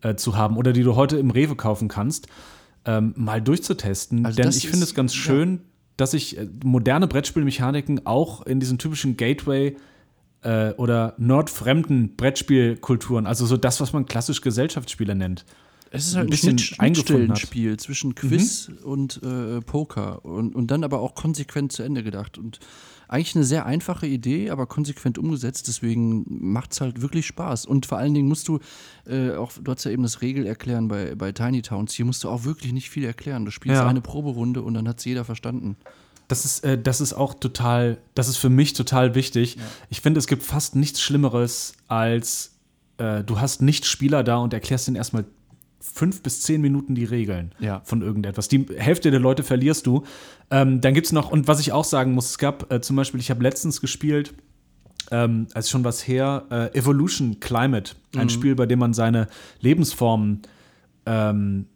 äh, zu haben oder die du heute im Rewe kaufen kannst, ähm, mal durchzutesten. Also Denn ich finde es ganz schön, ja. dass ich äh, moderne Brettspielmechaniken auch in diesen typischen Gateway- äh, oder nordfremden Brettspielkulturen, also so das, was man klassisch Gesellschaftsspiele nennt. Es ist halt ein, ein bisschen Spiel zwischen Quiz mhm. und äh, Poker und, und dann aber auch konsequent zu Ende gedacht. Und eigentlich eine sehr einfache Idee, aber konsequent umgesetzt. Deswegen macht es halt wirklich Spaß. Und vor allen Dingen musst du äh, auch, du hast ja eben das Regel erklären bei, bei Tiny Towns. Hier musst du auch wirklich nicht viel erklären. Du spielst ja. eine Proberunde und dann hat es jeder verstanden. Das ist, äh, das ist auch total, das ist für mich total wichtig. Ja. Ich finde, es gibt fast nichts Schlimmeres als äh, du hast nicht Spieler da und erklärst ihnen erstmal fünf bis zehn Minuten die Regeln ja. von irgendetwas. Die Hälfte der Leute verlierst du. Ähm, dann gibt es noch, und was ich auch sagen muss, es gab äh, zum Beispiel, ich habe letztens gespielt, ähm, als schon was her, äh, Evolution Climate, ein mhm. Spiel, bei dem man seine Lebensformen ähm,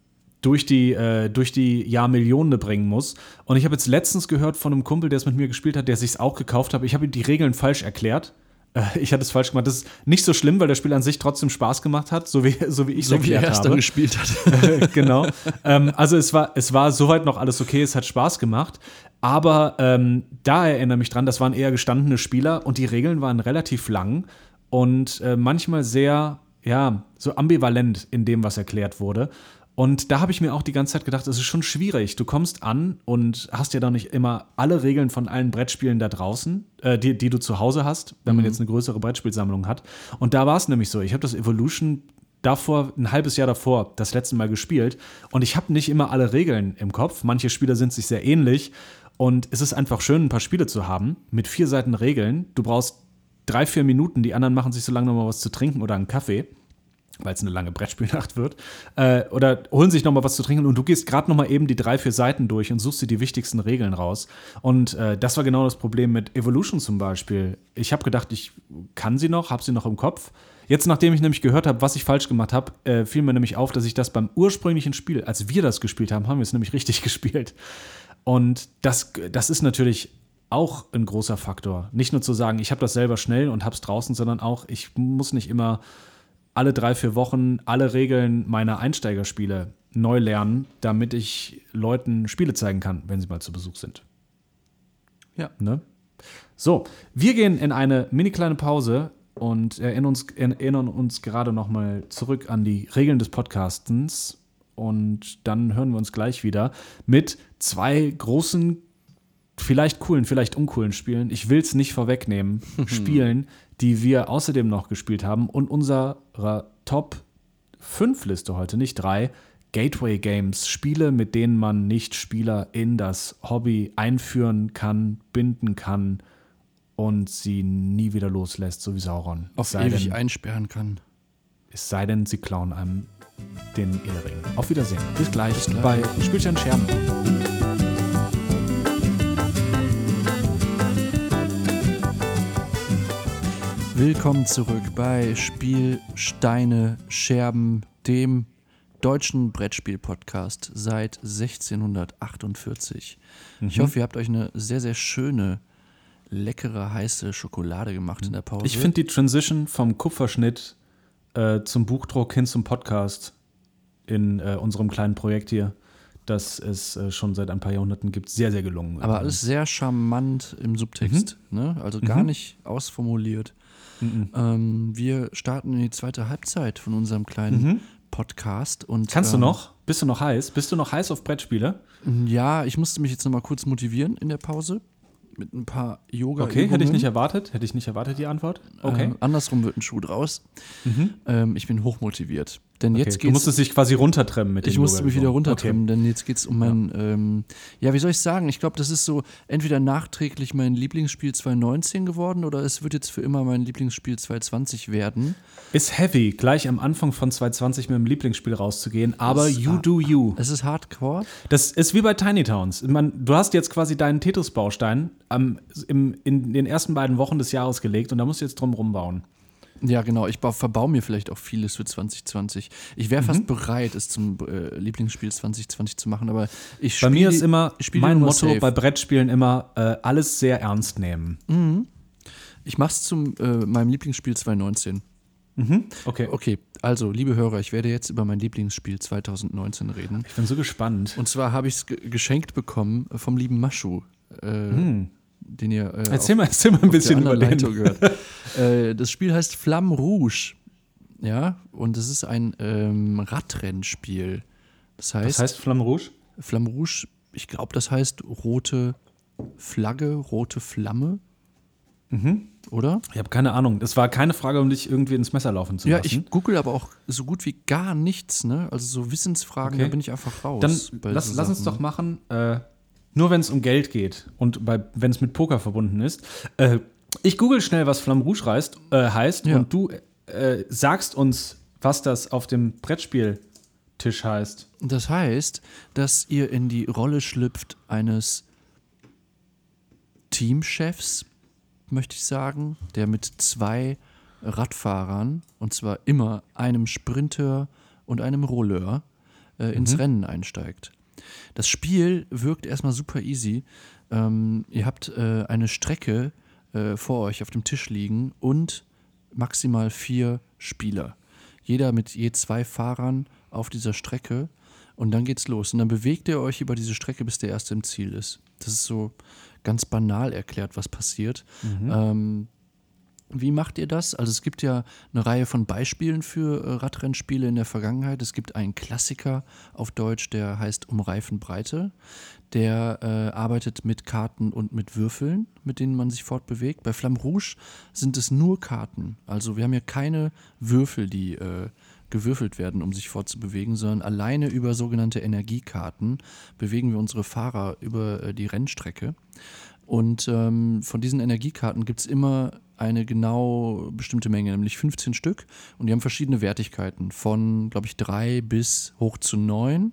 durch die, äh, durch die Jahrmillionen bringen muss. Und ich habe jetzt letztens gehört von einem Kumpel, der es mit mir gespielt hat, der es sich auch gekauft hat. Ich habe ihm die Regeln falsch erklärt. Äh, ich hatte es falsch gemacht. Das ist nicht so schlimm, weil das Spiel an sich trotzdem Spaß gemacht hat, so wie, so wie ich es so erklärt wie er habe. gespielt hat. genau. ähm, also es war, es war soweit noch alles okay, es hat Spaß gemacht. Aber ähm, da erinnere mich dran, das waren eher gestandene Spieler und die Regeln waren relativ lang und äh, manchmal sehr, ja, so ambivalent in dem, was erklärt wurde. Und da habe ich mir auch die ganze Zeit gedacht, es ist schon schwierig. Du kommst an und hast ja dann nicht immer alle Regeln von allen Brettspielen da draußen, äh, die, die du zu Hause hast, wenn man mhm. jetzt eine größere Brettspielsammlung hat. Und da war es nämlich so. Ich habe das Evolution davor, ein halbes Jahr davor, das letzte Mal gespielt. Und ich habe nicht immer alle Regeln im Kopf. Manche Spieler sind sich sehr ähnlich. Und es ist einfach schön, ein paar Spiele zu haben mit vier Seiten Regeln. Du brauchst drei, vier Minuten. Die anderen machen sich so lange noch mal was zu trinken oder einen Kaffee weil es eine lange Brettspielnacht wird, äh, oder holen sich noch mal was zu trinken und du gehst gerade noch mal eben die drei, vier Seiten durch und suchst dir die wichtigsten Regeln raus. Und äh, das war genau das Problem mit Evolution zum Beispiel. Ich habe gedacht, ich kann sie noch, habe sie noch im Kopf. Jetzt, nachdem ich nämlich gehört habe, was ich falsch gemacht habe, äh, fiel mir nämlich auf, dass ich das beim ursprünglichen Spiel, als wir das gespielt haben, haben wir es nämlich richtig gespielt. Und das, das ist natürlich auch ein großer Faktor. Nicht nur zu sagen, ich habe das selber schnell und habe es draußen, sondern auch, ich muss nicht immer alle drei, vier Wochen alle Regeln meiner Einsteigerspiele neu lernen, damit ich Leuten Spiele zeigen kann, wenn sie mal zu Besuch sind. Ja. Ne? So, wir gehen in eine mini kleine Pause und erinnern uns, erinnern uns gerade noch mal zurück an die Regeln des Podcastens und dann hören wir uns gleich wieder mit zwei großen, vielleicht coolen, vielleicht uncoolen Spielen. Ich will es nicht vorwegnehmen. Spielen, die wir außerdem noch gespielt haben und unserer Top 5 Liste heute, nicht 3, Gateway Games, Spiele, mit denen man Nicht-Spieler in das Hobby einführen kann, binden kann und sie nie wieder loslässt, so wie Sauron. Auf sei ewig denn, einsperren kann. es sei denn, sie klauen einem den Ehering. Auf Wiedersehen. Bis gleich, Bis gleich. bei Spielchen Scherben. Willkommen zurück bei Spiel Steine Scherben, dem deutschen Brettspiel-Podcast seit 1648. Ich hoffe, ihr habt euch eine sehr, sehr schöne, leckere, heiße Schokolade gemacht in der Pause. Ich finde die Transition vom Kupferschnitt äh, zum Buchdruck hin zum Podcast in äh, unserem kleinen Projekt hier, das es äh, schon seit ein paar Jahrhunderten gibt, sehr, sehr gelungen. aber alles sehr charmant im Subtext, Mhm. ne? also gar nicht ausformuliert. Ähm, wir starten in die zweite Halbzeit von unserem kleinen Podcast. Und, Mhm. Kannst ähm, du noch? Bist du noch heiß? Bist du noch heiß auf Brettspiele? Ja, ich musste mich jetzt noch mal kurz motivieren in der Pause mit ein paar yoga Okay, hätte ich nicht erwartet. Hätte ich nicht erwartet, die Antwort. Okay. Ähm, andersrum wird ein Schuh draus. Ähm, ich bin hochmotiviert. Denn okay. jetzt Du musstest dich quasi runtertrennen mit ich den musste mich wieder Yoga-Übungen. runtertrimmen, denn jetzt geht es um mein, ähm, ja, wie soll ich sagen? Ich glaube, das ist so entweder nachträglich mein Lieblingsspiel 2019 geworden oder es wird jetzt für immer mein Lieblingsspiel 2020 werden. Ist heavy, gleich am Anfang von 2020 mit dem Lieblingsspiel rauszugehen, aber you hart. do you. Es ist Hardcore. Das ist wie bei Tiny Towns. Man, du hast jetzt quasi deinen Tetris-Baustein im, in den ersten beiden Wochen des Jahres gelegt und da musst du jetzt drum rumbauen. Ja, genau. Ich bau, verbau mir vielleicht auch vieles für 2020. Ich Mhm. wäre fast bereit, es zum äh, Lieblingsspiel 2020 zu machen, aber ich Bei spiele. mir ist immer mein Motto safe. bei Brettspielen immer äh, alles sehr ernst nehmen. Ich mach's zum äh, meinem Lieblingsspiel 2019. Okay. Okay, also, liebe Hörer, ich werde jetzt über mein Lieblingsspiel 2019 reden. Ich bin so gespannt. Und zwar habe ich es ge geschenkt bekommen vom lieben Maschu, äh, den ihr äh, Erzähl auf, mal, erzähl mal ein bisschen über den. Äh, das Spiel heißt Flamme Rouge. Ja, und es ist ein ähm, Radrennspiel. Das heißt, Das heißt Flamme Rouge? Flamme Rouge, ich glaube, das heißt rote Flagge, rote Flamme. Mhm. Oder? Ich habe keine Ahnung. Das war keine Frage, um dich irgendwie ins Messer laufen zu Ja, lassen. ich google aber auch so gut wie gar nichts, ne? Also so Wissensfragen, Okay. da bin ich einfach raus. Dann lass, so lass uns doch machen, äh, nur wenn es um Geld geht und wenn es mit Poker verbunden ist. Äh, ich google schnell, was Flamme Rouge heißt, äh, heißt Ja. und du äh, sagst uns, was das auf dem Brettspieltisch heißt. Das heißt, dass ihr in die Rolle schlüpft eines Teamchefs, möchte ich sagen, der mit zwei Radfahrern, und zwar immer einem Sprinter und einem Rolleur, äh, ins Rennen einsteigt. Das Spiel wirkt erstmal super easy. Ähm, ihr habt äh, eine Strecke äh, vor euch auf dem Tisch liegen und maximal vier Spieler. Jeder mit je zwei Fahrern auf dieser Strecke. Und dann geht's los. Und dann bewegt ihr euch über diese Strecke, bis der erste im Ziel ist. Das ist so ganz banal erklärt, was passiert. Ähm, wie macht ihr das? Also es gibt ja eine Reihe von Beispielen für äh, Radrennspiele in der Vergangenheit. Es gibt einen Klassiker auf Deutsch, der heißt Um Reifenbreite. Der äh, arbeitet mit Karten und mit Würfeln, mit denen man sich fortbewegt. Bei Flamme Rouge sind es nur Karten. Also wir haben ja keine Würfel, die äh, gewürfelt werden, um sich fortzubewegen, sondern alleine über sogenannte Energiekarten bewegen wir unsere Fahrer über äh, die Rennstrecke. Und ähm, von diesen Energiekarten gibt es immer eine genau bestimmte Menge, nämlich 15 Stück. Und die haben verschiedene Wertigkeiten, von, glaube ich, 3 bis hoch zu 9.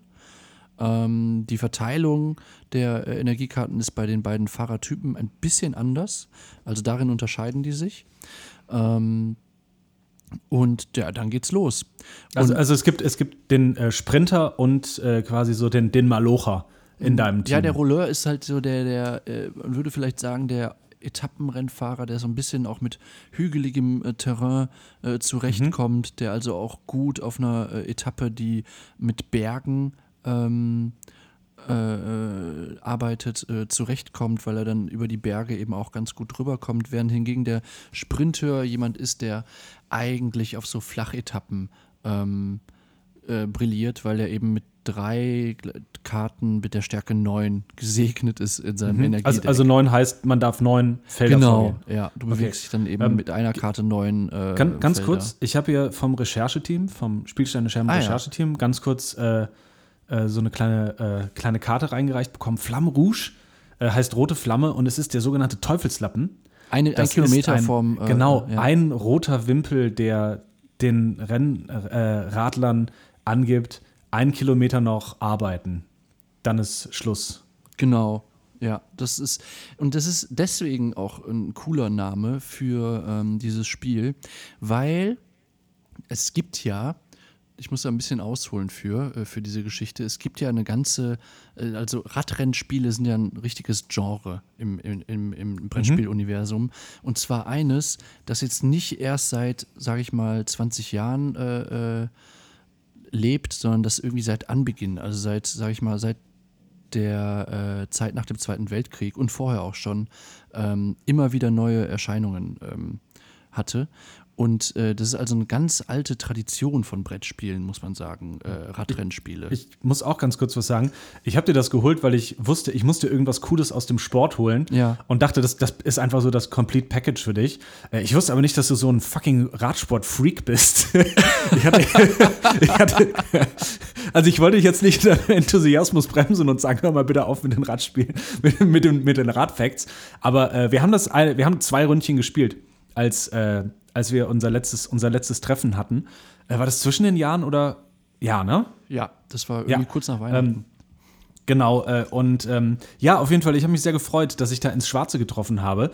Ähm, die Verteilung der äh, Energiekarten ist bei den beiden Fahrertypen ein bisschen anders. Also darin unterscheiden die sich. Ähm, und ja, dann geht's los. Also, Und- also es gibt, es gibt den äh, Sprinter und äh, quasi so den, den Malocher in deinem Team. Ja, der Rolleur ist halt so der, der, äh, man würde vielleicht sagen, der Etappenrennfahrer, der so ein bisschen auch mit hügeligem äh, Terrain äh, zurechtkommt, der also auch gut auf einer äh, Etappe, die mit Bergen ähm, äh, äh, arbeitet, äh, zurechtkommt, weil er dann über die Berge eben auch ganz gut rüberkommt, während hingegen der Sprinteur jemand ist, der eigentlich auf so Flachetappen ähm, äh, brilliert, weil er eben mit drei Karten mit der Stärke 9 gesegnet ist in seinem mhm. Energie. Also, also 9 heißt, man darf 9 Felder Genau, vorgehen. ja. Du bewegst okay. dich dann eben ähm, mit einer Karte 9 äh, ganz, ganz kurz, ich habe hier vom Rechercheteam, vom Spielsteine Scherben ah, Rechercheteam, ja. ganz kurz äh, äh, so eine kleine, äh, kleine Karte reingereicht bekommen. Flamme Rouge äh, heißt rote Flamme und es ist der sogenannte Teufelslappen. Eine, ein Kilometer ein, vom. Äh, genau, ja. ein roter Wimpel, der den Rennradlern angibt, einen Kilometer noch arbeiten. Dann ist Schluss. Genau. Ja, das ist, und das ist deswegen auch ein cooler Name für ähm, dieses Spiel, weil es gibt ja, ich muss da ein bisschen ausholen für, äh, für diese Geschichte, es gibt ja eine ganze, äh, also Radrennspiele sind ja ein richtiges Genre im, im, im, im Brettspieluniversum. Mhm. Und zwar eines, das jetzt nicht erst seit, sage ich mal, 20 Jahren äh, äh lebt, sondern das irgendwie seit Anbeginn, also seit, sag ich mal, seit der äh, Zeit nach dem Zweiten Weltkrieg und vorher auch schon ähm, immer wieder neue Erscheinungen ähm, hatte. Und äh, das ist also eine ganz alte Tradition von Brettspielen, muss man sagen, äh, Radrennspiele. Ich, ich, muss auch ganz kurz was sagen. Ich habe dir das geholt, weil ich wusste, ich musste irgendwas Cooles aus dem Sport holen ja. und dachte, das, das ist einfach so das Complete Package für dich. Äh, ich wusste aber nicht, dass du so ein fucking Radsport-Freak bist. ich, hatte, ich hatte, also ich wollte dich jetzt nicht den Enthusiasmus bremsen und sagen, hör mal bitte auf mit den Radspielen, mit, mit, den, mit den Radfacts. Aber äh, wir haben das, wir haben zwei Ründchen gespielt als äh, als wir unser letztes, unser letztes Treffen hatten. Äh, war das zwischen den Jahren oder? Ja, ne? Ja, das war irgendwie ja. kurz nach Weihnachten. Ähm, genau, äh, und ähm, ja, auf jeden Fall, ich habe mich sehr gefreut, dass ich da ins Schwarze getroffen habe.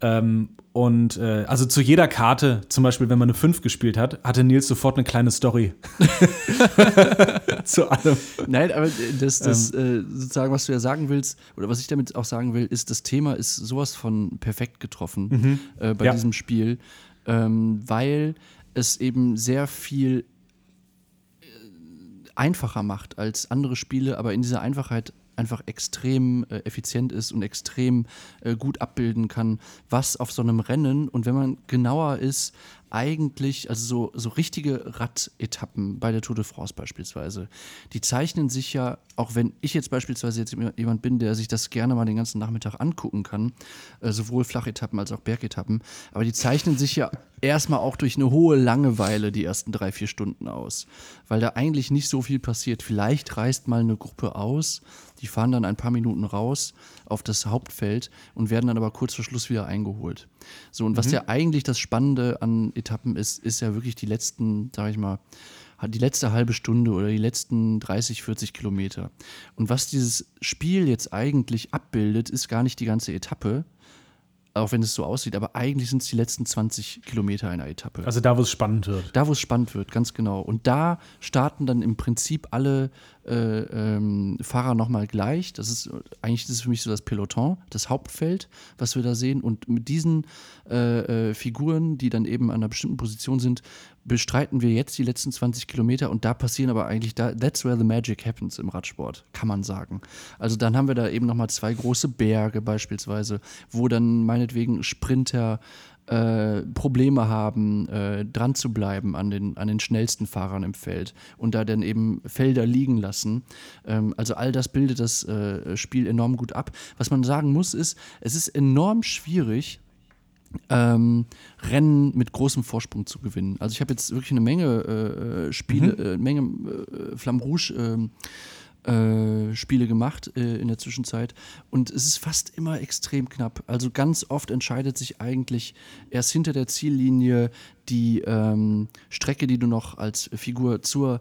Ähm, und äh, also zu jeder Karte, zum Beispiel, wenn man eine 5 gespielt hat, hatte Nils sofort eine kleine Story. zu allem. Nein, aber das, das ähm. äh, sozusagen, was du ja sagen willst, oder was ich damit auch sagen will, ist, das Thema ist sowas von perfekt getroffen mhm. äh, bei ja. diesem Spiel ähm, weil es eben sehr viel äh, einfacher macht als andere Spiele, aber in dieser Einfachheit einfach extrem äh, effizient ist und extrem äh, gut abbilden kann, was auf so einem Rennen und wenn man genauer ist, eigentlich, also so, so richtige Radetappen bei der Tour de France beispielsweise, die zeichnen sich ja, auch wenn ich jetzt beispielsweise jetzt jemand bin, der sich das gerne mal den ganzen Nachmittag angucken kann, äh, sowohl Flachetappen als auch Bergetappen, aber die zeichnen sich ja erstmal auch durch eine hohe Langeweile die ersten drei, vier Stunden aus, weil da eigentlich nicht so viel passiert. Vielleicht reist mal eine Gruppe aus, die fahren dann ein paar Minuten raus auf das Hauptfeld und werden dann aber kurz vor Schluss wieder eingeholt. So, und was mhm. ja eigentlich das Spannende an Etappen ist, ist ja wirklich die letzten, sag ich mal, die letzte halbe Stunde oder die letzten 30, 40 Kilometer. Und was dieses Spiel jetzt eigentlich abbildet, ist gar nicht die ganze Etappe, auch wenn es so aussieht, aber eigentlich sind es die letzten 20 Kilometer einer Etappe. Also da, wo es spannend wird. Da, wo es spannend wird, ganz genau. Und da starten dann im Prinzip alle äh, ähm, Fahrer nochmal gleich. Das ist eigentlich das ist für mich so das Peloton, das Hauptfeld, was wir da sehen. Und mit diesen äh, äh, Figuren, die dann eben an einer bestimmten Position sind, bestreiten wir jetzt die letzten 20 Kilometer und da passieren aber eigentlich, da, that's where the magic happens im Radsport, kann man sagen. Also dann haben wir da eben nochmal zwei große Berge beispielsweise, wo dann meinetwegen Sprinter äh, Probleme haben, äh, dran zu bleiben an den, an den schnellsten Fahrern im Feld und da dann eben Felder liegen lassen. Ähm, also all das bildet das äh, Spiel enorm gut ab. Was man sagen muss, ist, es ist enorm schwierig, ähm, Rennen mit großem Vorsprung zu gewinnen. Also ich habe jetzt wirklich eine Menge äh, äh Spiele, mhm. äh, Menge äh, Flamme Rouge ähm, äh, Spiele gemacht äh, in der Zwischenzeit und es ist fast immer extrem knapp. Also ganz oft entscheidet sich eigentlich erst hinter der Ziellinie die ähm, Strecke, die du noch als Figur zur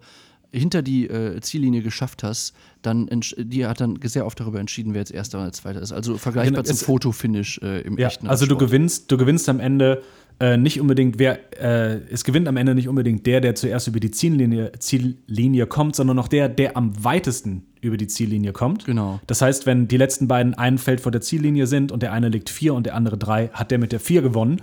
hinter die äh, Ziellinie geschafft hast, dann die hat dann sehr oft darüber entschieden, wer jetzt erster oder zweiter ist. Also vergleichbar genau, zum Fotofinish äh, im ja, echten Also du gewinnst, du gewinnst am Ende äh, nicht unbedingt, wer äh, es gewinnt am Ende nicht unbedingt der, der zuerst über die Ziellinie, Ziellinie kommt, sondern noch der, der am weitesten über die Ziellinie kommt. Genau. Das heißt, wenn die letzten beiden ein Feld vor der Ziellinie sind und der eine liegt vier und der andere drei, hat der mit der vier gewonnen.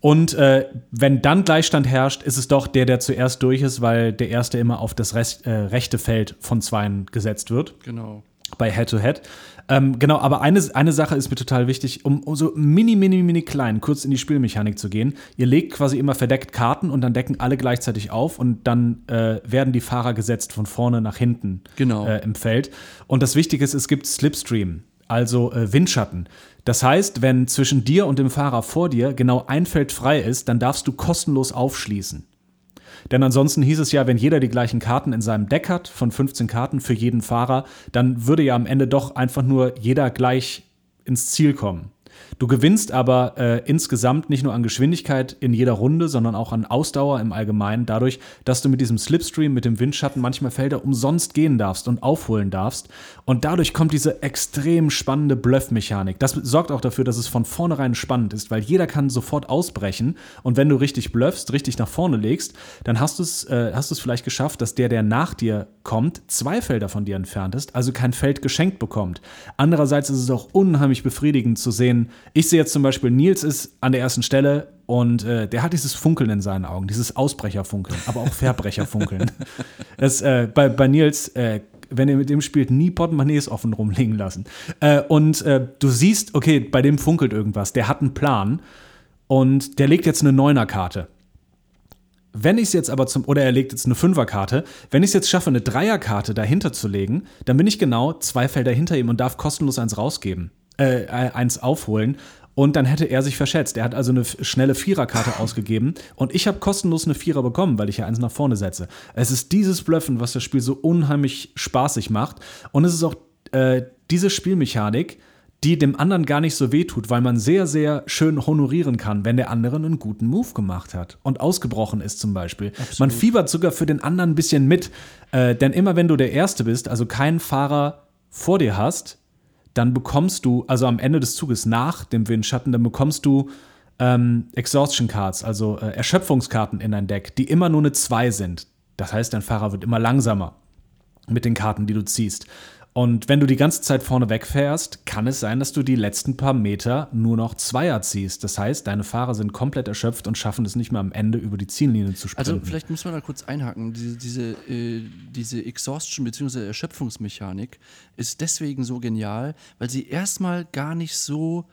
Und äh, wenn dann Gleichstand herrscht, ist es doch der, der zuerst durch ist, weil der erste immer auf das Rest, äh, rechte Feld von zweien gesetzt wird. Genau. bei Head-to-Head. -Head. Ähm, genau, aber eine, eine Sache ist mir total wichtig, um, um, so mini, mini, mini klein kurz in die Spielmechanik zu gehen. Ihr legt quasi immer verdeckt Karten und dann decken alle gleichzeitig auf und dann äh, werden die Fahrer gesetzt von vorne nach hinten genau. äh, im Feld. Und das Wichtige ist, es gibt Slipstream, also äh, Windschatten. Das heißt, wenn zwischen dir und dem Fahrer vor dir genau ein Feld frei ist, dann darfst du kostenlos aufschließen. Denn ansonsten hieß es ja, wenn jeder die gleichen Karten in seinem Deck hat, von 15 Karten für jeden Fahrer, dann würde ja am Ende doch einfach nur jeder gleich ins Ziel kommen. Du gewinnst aber äh, insgesamt nicht nur an Geschwindigkeit in jeder Runde, sondern auch an Ausdauer im Allgemeinen, dadurch, dass du mit diesem Slipstream, mit dem Windschatten manchmal Felder umsonst gehen darfst und aufholen darfst. Und dadurch kommt diese extrem spannende Bluff-Mechanik. Das sorgt auch dafür, dass es von vornherein spannend ist, weil jeder kann sofort ausbrechen. Und wenn du richtig bluffst, richtig nach vorne legst, dann hast du es äh, vielleicht geschafft, dass der, der nach dir kommt, zwei Felder von dir entfernt ist, also kein Feld geschenkt bekommt. Andererseits ist es auch unheimlich befriedigend zu sehen, ich sehe jetzt zum Beispiel, Nils ist an der ersten Stelle und äh, der hat dieses Funkeln in seinen Augen, dieses Ausbrecherfunkeln, aber auch Verbrecherfunkeln. das, äh, bei, bei Nils, äh, wenn ihr mit dem spielt, nie Portemonnaies offen rumliegen lassen. Äh, und äh, du siehst, okay, bei dem funkelt irgendwas, der hat einen Plan und der legt jetzt eine Neunerkarte. Wenn ich es jetzt aber zum, oder er legt jetzt eine Fünferkarte, wenn ich es jetzt schaffe, eine Dreierkarte dahinter zu legen, dann bin ich genau zwei Felder hinter ihm und darf kostenlos eins rausgeben äh, eins aufholen. Und dann hätte er sich verschätzt. Er hat also eine schnelle Viererkarte ausgegeben und ich habe kostenlos eine Vierer bekommen, weil ich ja eins nach vorne setze. Es ist dieses Bluffen, was das Spiel so unheimlich spaßig macht. Und es ist auch äh, diese Spielmechanik, die dem anderen gar nicht so wehtut, weil man sehr, sehr schön honorieren kann, wenn der andere einen guten Move gemacht hat und ausgebrochen ist zum Beispiel. Absolut. Man fiebert sogar für den anderen ein bisschen mit, äh, denn immer wenn du der Erste bist, also keinen Fahrer vor dir hast, dann bekommst du, also am Ende des Zuges nach dem Windschatten, dann bekommst du ähm, Exhaustion Cards, also äh, Erschöpfungskarten in dein Deck, die immer nur eine 2 sind. Das heißt, dein Fahrer wird immer langsamer mit den Karten, die du ziehst. Und wenn du die ganze Zeit vorne wegfährst, kann es sein, dass du die letzten paar Meter nur noch Zweier ziehst. Das heißt, deine Fahrer sind komplett erschöpft und schaffen es nicht mehr am Ende über die Ziellinie zu springen. Also vielleicht muss man da kurz einhaken. Diese, diese, äh, diese Exhaustion bzw. Erschöpfungsmechanik ist deswegen so genial, weil sie erstmal gar nicht so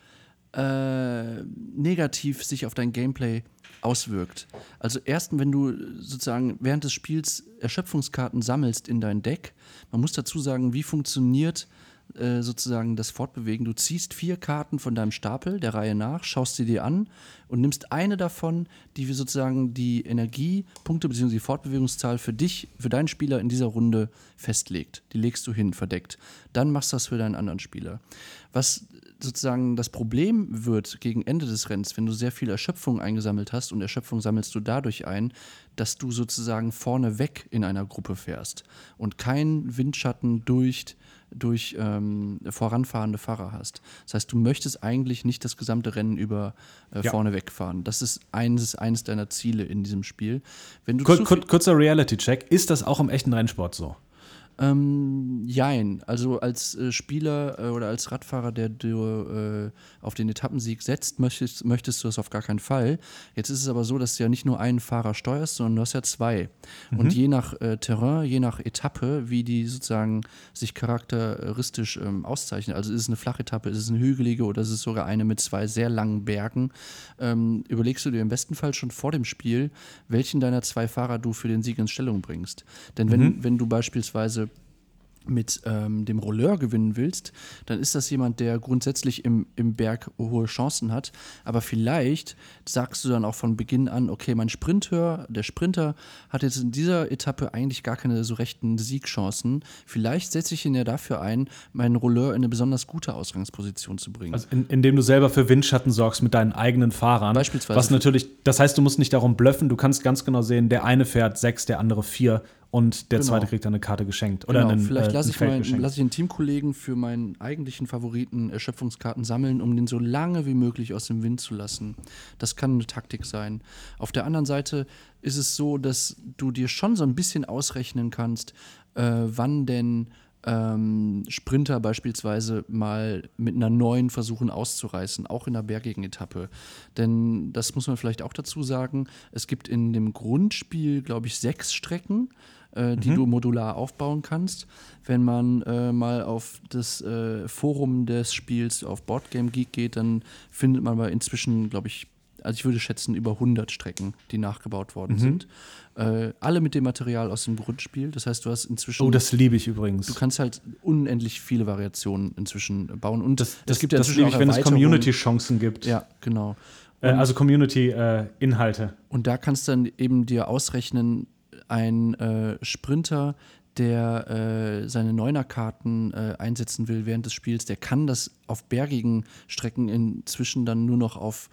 äh, negativ sich auf dein Gameplay auswirkt. Also erst wenn du sozusagen während des Spiels Erschöpfungskarten sammelst in dein Deck, man muss dazu sagen, wie funktioniert äh, sozusagen das Fortbewegen. Du ziehst vier Karten von deinem Stapel der Reihe nach, schaust sie dir an und nimmst eine davon, die sozusagen die Energiepunkte bzw. die Fortbewegungszahl für dich, für deinen Spieler in dieser Runde festlegt. Die legst du hin, verdeckt. Dann machst du das für deinen anderen Spieler. Was sozusagen das Problem wird gegen Ende des Rennens, wenn du sehr viel Erschöpfung eingesammelt hast und Erschöpfung sammelst du dadurch ein, dass du sozusagen vorne weg in einer Gruppe fährst und kein Windschatten durch, durch ähm, voranfahrende Fahrer hast. Das heißt, du möchtest eigentlich nicht das gesamte Rennen über äh, ja. vorne wegfahren. Das ist eines, eines deiner Ziele in diesem Spiel. Wenn du Kur kurzer Reality-Check. Ist das auch im echten Rennsport so? Ähm, jein. Also als äh, Spieler äh, oder als Radfahrer, der du äh, auf den Etappensieg setzt, möchtest, möchtest du das auf gar keinen Fall. Jetzt ist es aber so, dass du ja nicht nur einen Fahrer steuerst, sondern du hast ja zwei. Mhm. Und je nach äh, Terrain, je nach Etappe, wie die sozusagen sich charakteristisch ähm, auszeichnen, also ist es eine Flachetappe, ist es eine hügelige oder ist es sogar eine mit zwei sehr langen Bergen, ähm, überlegst du dir im besten Fall schon vor dem Spiel, welchen deiner zwei Fahrer du für den Sieg in Stellung bringst. Denn wenn, mhm. wenn du beispielsweise mit ähm, dem Rolleur gewinnen willst, dann ist das jemand, der grundsätzlich im, im Berg hohe Chancen hat. Aber vielleicht sagst du dann auch von Beginn an, okay, mein Sprinteur, der Sprinter, hat jetzt in dieser Etappe eigentlich gar keine so rechten Siegchancen. Vielleicht setze ich ihn ja dafür ein, meinen Rolleur in eine besonders gute Ausgangsposition zu bringen. Also in, indem du selber für Windschatten sorgst mit deinen eigenen Fahrern. Beispielsweise. Was natürlich, das heißt, du musst nicht darum blöffen, du kannst ganz genau sehen, der eine fährt sechs, der andere vier und der genau. zweite kriegt dann eine Karte geschenkt. Oder genau. einen, Vielleicht äh, lasse ich, mein, lass ich einen Teamkollegen für meinen eigentlichen Favoriten Erschöpfungskarten sammeln, um den so lange wie möglich aus dem Wind zu lassen. Das kann eine Taktik sein. Auf der anderen Seite ist es so, dass du dir schon so ein bisschen ausrechnen kannst, äh, wann denn ähm, Sprinter beispielsweise mal mit einer neuen versuchen auszureißen, auch in der bergigen Etappe. Denn das muss man vielleicht auch dazu sagen, es gibt in dem Grundspiel, glaube ich, sechs Strecken äh, die du modular aufbauen kannst. Wenn man äh, mal auf das äh, Forum des Spiels auf Boardgame Geek geht, dann findet man aber inzwischen, glaube ich, also ich würde schätzen, über 100 Strecken, die nachgebaut worden sind. Äh, alle mit dem Material aus dem Grundspiel. Das heißt, du hast inzwischen. Oh, das liebe ich übrigens. Du kannst halt unendlich viele Variationen inzwischen bauen. Und das, es das, gibt ja das liebe ich, wenn es. Community-Chancen gibt. Ja, genau. Äh, also Community-Inhalte. Und da kannst du dann eben dir ausrechnen, ein äh, Sprinter, der äh, seine Neuner-Karten äh, einsetzen will während des Spiels, der kann das auf bergigen Strecken inzwischen dann nur noch auf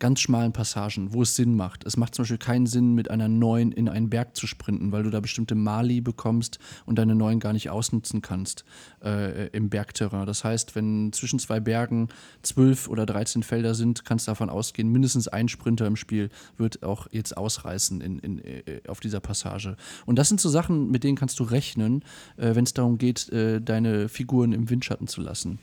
ganz schmalen Passagen, wo es Sinn macht. Es macht zum Beispiel keinen Sinn, mit einer Neun in einen Berg zu sprinten, weil du da bestimmte Mali bekommst und deine Neun gar nicht ausnutzen kannst äh, im Bergterrain. Das heißt, wenn zwischen zwei Bergen zwölf oder 13 Felder sind, kannst du davon ausgehen, mindestens ein Sprinter im Spiel wird auch jetzt ausreißen in, in, äh, auf dieser Passage. Und das sind so Sachen, mit denen kannst du rechnen, äh, wenn es darum geht, äh, deine Figuren im Windschatten zu lassen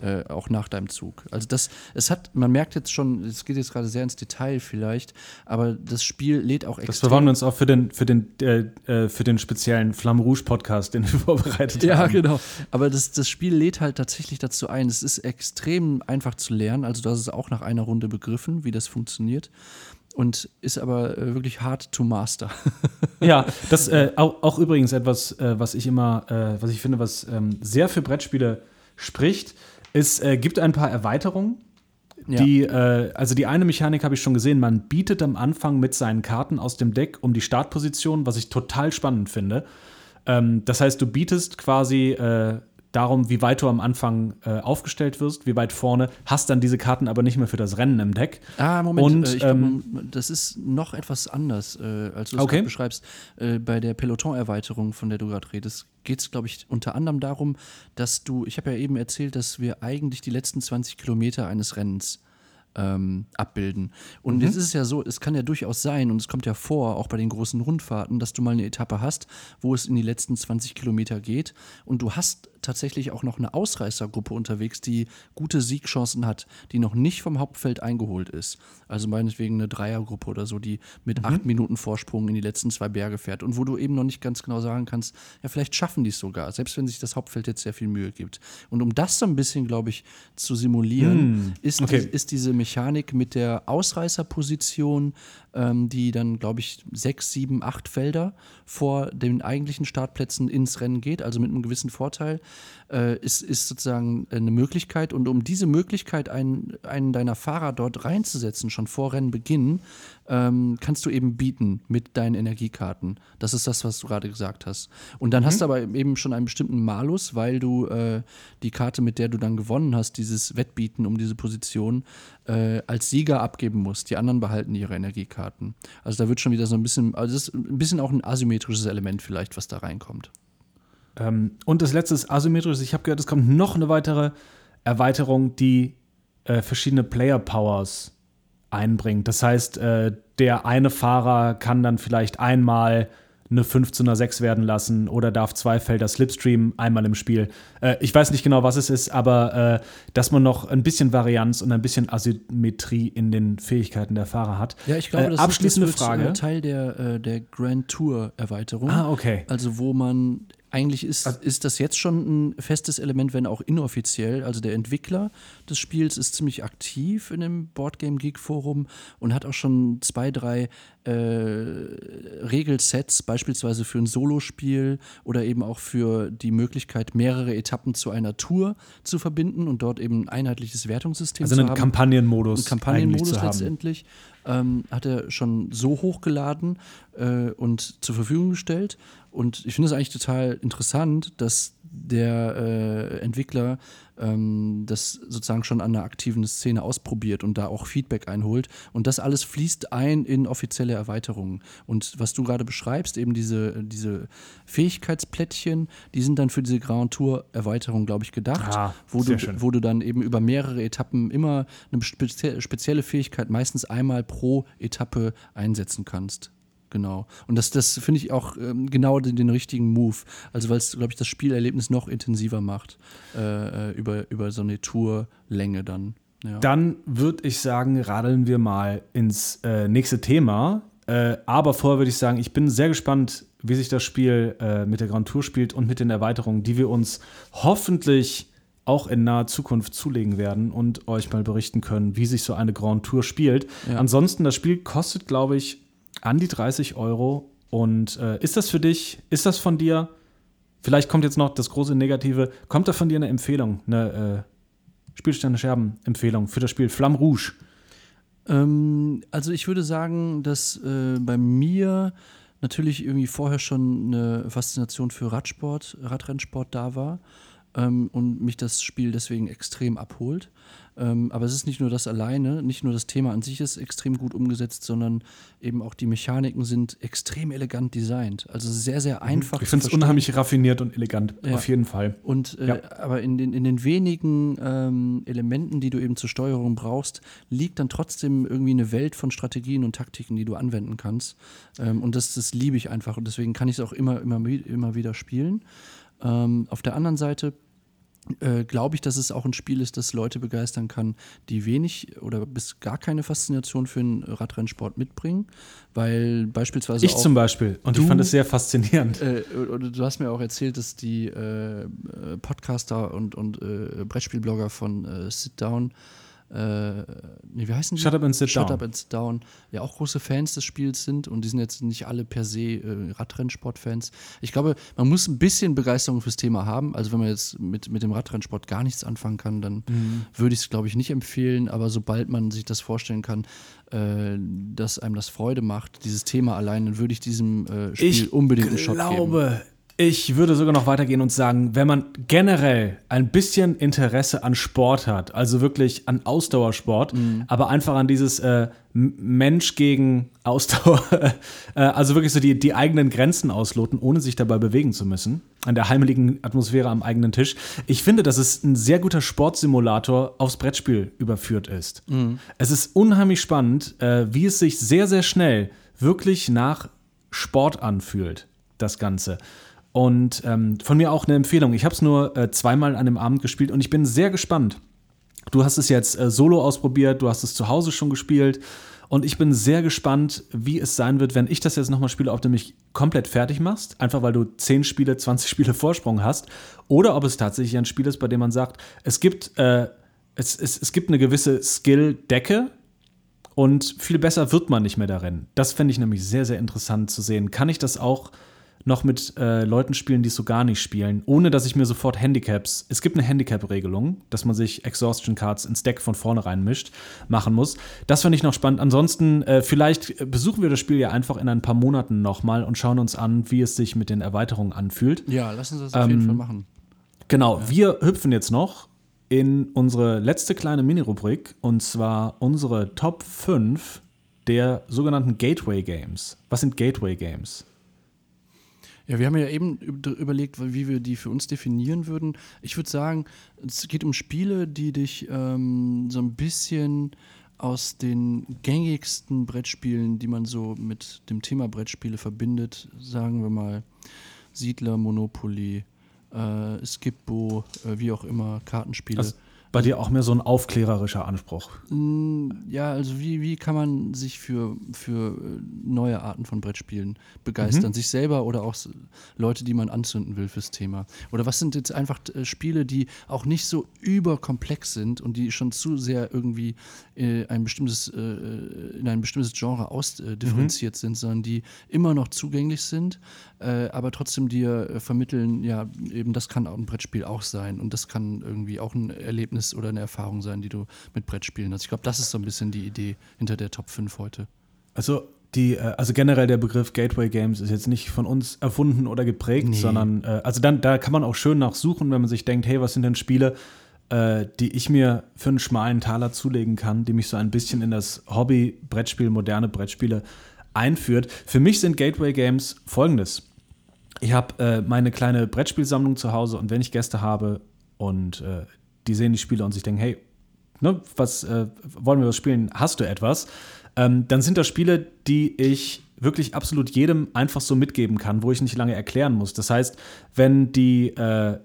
äh, auch nach deinem Zug. Also das, es hat, man merkt jetzt schon, es geht jetzt gerade sehr ins Detail vielleicht, aber das Spiel lädt auch Das extrem. bewahren wir uns auch für den, für den, äh, äh, für den speziellen Flamme Rouge Podcast, den wir vorbereitet ja, haben. genau. Aber das, das Spiel lädt halt tatsächlich dazu ein. Es ist extrem einfach zu lernen. Also, du hast es auch nach einer Runde begriffen, wie das funktioniert. Und ist aber äh, wirklich hard to master. Ja, das äh, auch, auch übrigens etwas, äh, was ich immer, äh, was ich finde, was ähm, sehr für Brettspiele spricht. Es äh, gibt ein paar Erweiterungen. Ja. Die, äh, also die eine Mechanik habe ich schon gesehen, man bietet am Anfang mit seinen Karten aus dem Deck um die Startposition, was ich total spannend finde. Ähm, das heißt, du bietest quasi äh, darum, wie weit du am Anfang äh, aufgestellt wirst, wie weit vorne, hast dann diese Karten aber nicht mehr für das Rennen im Deck. Ah, Moment, Und, äh, ich glaub, ähm, das ist noch etwas anders, äh, als du es Okay. beschreibst. Äh, bei der Peloton-Erweiterung, von der du gerade redest, geht es, glaube ich, unter anderem darum, dass du, ich habe ja eben erzählt, dass wir eigentlich die letzten 20 Kilometer eines Rennens ähm, abbilden. Und jetzt ist es ja so, es kann ja durchaus sein, und es kommt ja vor, auch bei den großen Rundfahrten, dass du mal eine Etappe hast, wo es in die letzten 20 Kilometer geht und du hast tatsächlich auch noch eine Ausreißergruppe unterwegs, die gute Siegchancen hat, die noch nicht vom Hauptfeld eingeholt ist. Also meinetwegen eine Dreiergruppe oder so, die mit acht Minuten Vorsprung in die letzten zwei Berge fährt und wo du eben noch nicht ganz genau sagen kannst, ja, vielleicht schaffen die es sogar, selbst wenn sich das Hauptfeld jetzt sehr viel Mühe gibt. Und um das so ein bisschen, glaube ich, zu simulieren, ist, okay. die, ist diese Mechanik mit der Ausreißerposition, ähm, die dann, glaube ich, sechs, sieben, acht Felder vor den eigentlichen Startplätzen ins Rennen geht, also mit einem gewissen Vorteil, äh, ist, ist sozusagen eine Möglichkeit. Und um diese Möglichkeit, einen, einen deiner Fahrer dort reinzusetzen, schon vor Rennbeginn, ähm, kannst du eben bieten mit deinen Energiekarten. Das ist das, was du gerade gesagt hast. Und dann hast du aber eben schon einen bestimmten Malus, weil du äh, die Karte, mit der du dann gewonnen hast, dieses Wettbieten um diese Position, äh, als Sieger abgeben musst. Die anderen behalten ihre Energiekarten. Also da wird schon wieder so ein bisschen, also das ist ein bisschen auch ein asymmetrisches Element vielleicht, was da reinkommt. Ähm, und das letzte ist asymmetrisch. Ich habe gehört, es kommt noch eine weitere Erweiterung, die äh, verschiedene Player Powers einbringt. Das heißt, äh, der eine Fahrer kann dann vielleicht einmal eine 5 zu einer 6 werden lassen oder darf zwei Felder Slipstream einmal im Spiel. Äh, ich weiß nicht genau, was es ist, aber äh, dass man noch ein bisschen Varianz und ein bisschen Asymmetrie in den Fähigkeiten der Fahrer hat. Ja, ich glaube, Äh, das, abschließende ist, das wird, Frage. äh, Teil der, äh, der Grand Tour Erweiterung. Ah, okay. Also wo man eigentlich ist, ist das jetzt schon ein festes Element, wenn auch inoffiziell. Also der Entwickler des Spiels ist ziemlich aktiv in dem Boardgame Geek Forum und hat auch schon zwei, drei äh, Regelsets, beispielsweise für ein Solospiel oder eben auch für die Möglichkeit, mehrere Etappen zu einer Tour zu verbinden und dort eben ein einheitliches Wertungssystem Also zu einen haben. Kampagnenmodus. Einen Kampagnenmodus eigentlich zu haben. Ähm, hat er schon so hochgeladen äh, und zur Verfügung gestellt. Und ich finde es eigentlich total interessant, dass der äh, Entwickler ähm, das sozusagen schon an der aktiven Szene ausprobiert und da auch Feedback einholt. Und das alles fließt ein in offizielle Erweiterungen. Und was du gerade beschreibst, eben diese, diese Fähigkeitsplättchen, die sind dann für diese Grand Tour Erweiterung, glaube ich, gedacht, Ah, wo, du, schön. wo du dann eben über mehrere Etappen immer eine spezie spezielle Fähigkeit, meistens einmal pro Etappe einsetzen kannst. Genau. Und das, das finde ich auch ähm, genau den, den richtigen Move. Also, weil es, glaube ich, das Spielerlebnis noch intensiver macht äh, äh, über, über so eine Tourlänge dann. Ja. Dann würde ich sagen, radeln wir mal ins äh, nächste Thema. Äh, aber vorher würde ich sagen, ich bin sehr gespannt, wie sich das Spiel äh, mit der Grand Tour spielt und mit den Erweiterungen, die wir uns hoffentlich auch in naher Zukunft zulegen werden und euch mal berichten können, wie sich so eine Grand Tour spielt. Ja. Ansonsten, das Spiel kostet, glaube ich, an die 30 Euro. Und äh, ist das für dich, ist das von dir, vielleicht kommt jetzt noch das große Negative, kommt da von dir eine Empfehlung, eine äh, Spielstände Scherben Empfehlung für das Spiel Flamme Rouge? Ähm, also ich würde sagen, dass äh, bei mir natürlich irgendwie vorher schon eine Faszination für Radsport, Radrennsport da war ähm, und mich das Spiel deswegen extrem abholt. Ähm, aber es ist nicht nur das alleine, nicht nur das Thema an sich ist extrem gut umgesetzt, sondern eben auch die Mechaniken sind extrem elegant designt. Also sehr, sehr mhm. einfach. Ich finde es unheimlich raffiniert und elegant, ja. auf jeden Fall. Und äh, ja. aber in den, in den wenigen ähm, Elementen, die du eben zur Steuerung brauchst, liegt dann trotzdem irgendwie eine Welt von Strategien und Taktiken, die du anwenden kannst. Ähm, und das, das liebe ich einfach. Und deswegen kann ich es auch immer, immer, immer wieder spielen. Ähm, auf der anderen Seite äh, glaube ich, dass es auch ein Spiel ist, das Leute begeistern kann, die wenig oder bis gar keine Faszination für den Radrennsport mitbringen, weil beispielsweise ich zum Beispiel und du, ich fand es sehr faszinierend. Äh, du hast mir auch erzählt, dass die äh, Podcaster und, und äh, Brettspielblogger von äh, Sit Down äh, nee, wie heißen die? Shut Up and Sit Shut Down. Up and Sit Down, ja auch große Fans des Spiels sind und die sind jetzt nicht alle per se äh, Radrennsport-Fans. Ich glaube, man muss ein bisschen Begeisterung fürs Thema haben. Also wenn man jetzt mit, mit dem Radrennsport gar nichts anfangen kann, dann mhm. würde ich es, glaube ich, nicht empfehlen. Aber sobald man sich das vorstellen kann, äh, dass einem das Freude macht, dieses Thema allein, dann würde ich diesem äh, Spiel ich unbedingt einen Shot geben. Ich glaube, ich würde sogar noch weitergehen und sagen, wenn man generell ein bisschen Interesse an Sport hat, also wirklich an Ausdauersport, mhm. aber einfach an dieses äh, Mensch gegen Ausdauer, äh, also wirklich so die, die eigenen Grenzen ausloten, ohne sich dabei bewegen zu müssen, an der heimeligen Atmosphäre am eigenen Tisch. Ich finde, dass es ein sehr guter Sportsimulator aufs Brettspiel überführt ist. Mhm. Es ist unheimlich spannend, äh, wie es sich sehr, sehr schnell wirklich nach Sport anfühlt, das Ganze. Und ähm, von mir auch eine Empfehlung. Ich habe es nur äh, zweimal an dem Abend gespielt und ich bin sehr gespannt. Du hast es jetzt äh, solo ausprobiert, du hast es zu Hause schon gespielt und ich bin sehr gespannt, wie es sein wird, wenn ich das jetzt nochmal spiele, ob du mich komplett fertig machst, einfach weil du 10 Spiele, 20 Spiele Vorsprung hast, oder ob es tatsächlich ein Spiel ist, bei dem man sagt, es gibt, äh, es, es, es gibt eine gewisse Skill-Decke, und viel besser wird man nicht mehr darin. Das fände ich nämlich sehr, sehr interessant zu sehen. Kann ich das auch noch mit äh, Leuten spielen, die es so gar nicht spielen, ohne dass ich mir sofort Handicaps, es gibt eine Handicap-Regelung, dass man sich Exhaustion Cards ins Deck von vornherein mischt, machen muss. Das fand ich noch spannend. Ansonsten, äh, vielleicht besuchen wir das Spiel ja einfach in ein paar Monaten nochmal und schauen uns an, wie es sich mit den Erweiterungen anfühlt. Ja, lassen Sie das auf jeden ähm, Fall machen. Genau, ja. wir hüpfen jetzt noch in unsere letzte kleine Mini-Rubrik und zwar unsere Top 5 der sogenannten Gateway Games. Was sind Gateway Games? Ja, wir haben ja eben überlegt, wie wir die für uns definieren würden. Ich würde sagen, es geht um Spiele, die dich ähm, so ein bisschen aus den gängigsten Brettspielen, die man so mit dem Thema Brettspiele verbindet, sagen wir mal Siedler, Monopoly, äh, Skipbo, äh, wie auch immer, Kartenspiele. Also bei dir auch mehr so ein aufklärerischer Anspruch. Mm, ja, also wie, wie kann man sich für, für äh, neue Arten von Brettspielen begeistern? Mhm. Sich selber oder auch Leute, die man anzünden will fürs Thema? Oder was sind jetzt einfach äh, Spiele, die auch nicht so überkomplex sind und die schon zu sehr irgendwie äh, ein bestimmtes, in ein bestimmtes Genre ausdifferenziert mhm. sind, sondern die immer noch zugänglich sind, äh, aber trotzdem dir äh, vermitteln, ja, eben das kann auch ein Brettspiel auch sein und das kann irgendwie auch ein Erlebnis oder eine Erfahrung sein, die du mit Brettspielen hast. Ich glaube, das ist so ein bisschen die Idee hinter der Top 5 heute. Also die, äh, also generell der Begriff Gateway Games ist jetzt nicht von uns erfunden oder geprägt, nee. sondern äh, also dann, da kann man auch schön nachsuchen, wenn man sich denkt, hey, was sind denn Spiele, äh, die ich mir für einen schmalen Taler zulegen kann, die mich so ein bisschen in das Hobby Brettspiel, moderne Brettspiele einführt. Für mich sind Gateway Games folgendes ich habe äh, meine kleine Brettspielsammlung zu Hause und wenn ich Gäste habe und äh, die sehen die Spiele und sich denken, hey, ne, was äh, wollen wir was spielen? Hast du etwas? Ähm, dann sind das Spiele, die ich wirklich absolut jedem einfach so mitgeben kann, wo ich nicht lange erklären muss. Das heißt, wenn die, äh,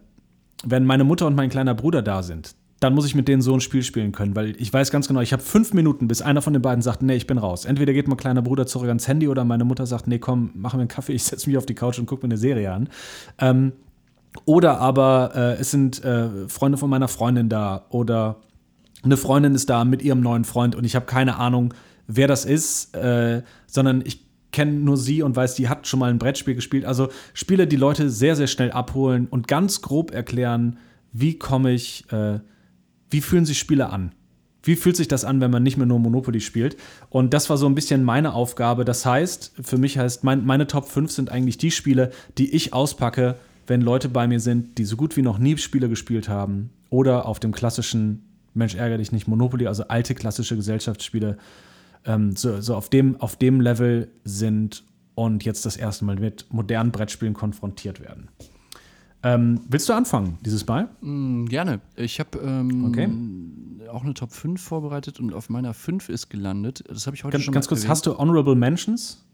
wenn meine Mutter und mein kleiner Bruder da sind, dann muss ich mit denen so ein Spiel spielen können, weil ich weiß ganz genau, ich habe fünf Minuten, bis einer von den beiden sagt, nee, ich bin raus. Entweder geht mein kleiner Bruder zurück ans Handy oder meine Mutter sagt, nee, komm, mach mir einen Kaffee, ich setze mich auf die Couch und gucke mir eine Serie an. Ähm, oder aber äh, es sind äh, Freunde von meiner Freundin da oder eine Freundin ist da mit ihrem neuen Freund und ich habe keine Ahnung, wer das ist, äh, sondern ich kenne nur sie und weiß, die hat schon mal ein Brettspiel gespielt. Also Spiele, die Leute sehr, sehr schnell abholen und ganz grob erklären, wie komme ich, äh, wie fühlen sich Spiele an? Wie fühlt sich das an, wenn man nicht mehr nur Monopoly spielt? Und das war so ein bisschen meine Aufgabe. Das heißt, für mich heißt, mein, meine Top 5 sind eigentlich die Spiele, die ich auspacke, wenn Leute bei mir sind, die so gut wie noch nie Spiele gespielt haben oder auf dem klassischen Mensch ärgere dich nicht Monopoly, also alte klassische Gesellschaftsspiele, ähm, so, so auf, dem, auf dem Level sind und jetzt das erste Mal mit modernen Brettspielen konfrontiert werden. Ähm, willst du anfangen, dieses Mal? Mm, gerne. Ich habe ähm, Okay. auch eine Top 5 vorbereitet und auf meiner 5 ist gelandet. Das habe ich heute Ganz, schon ganz kurz, erwähnt. hast du Honorable Mentions?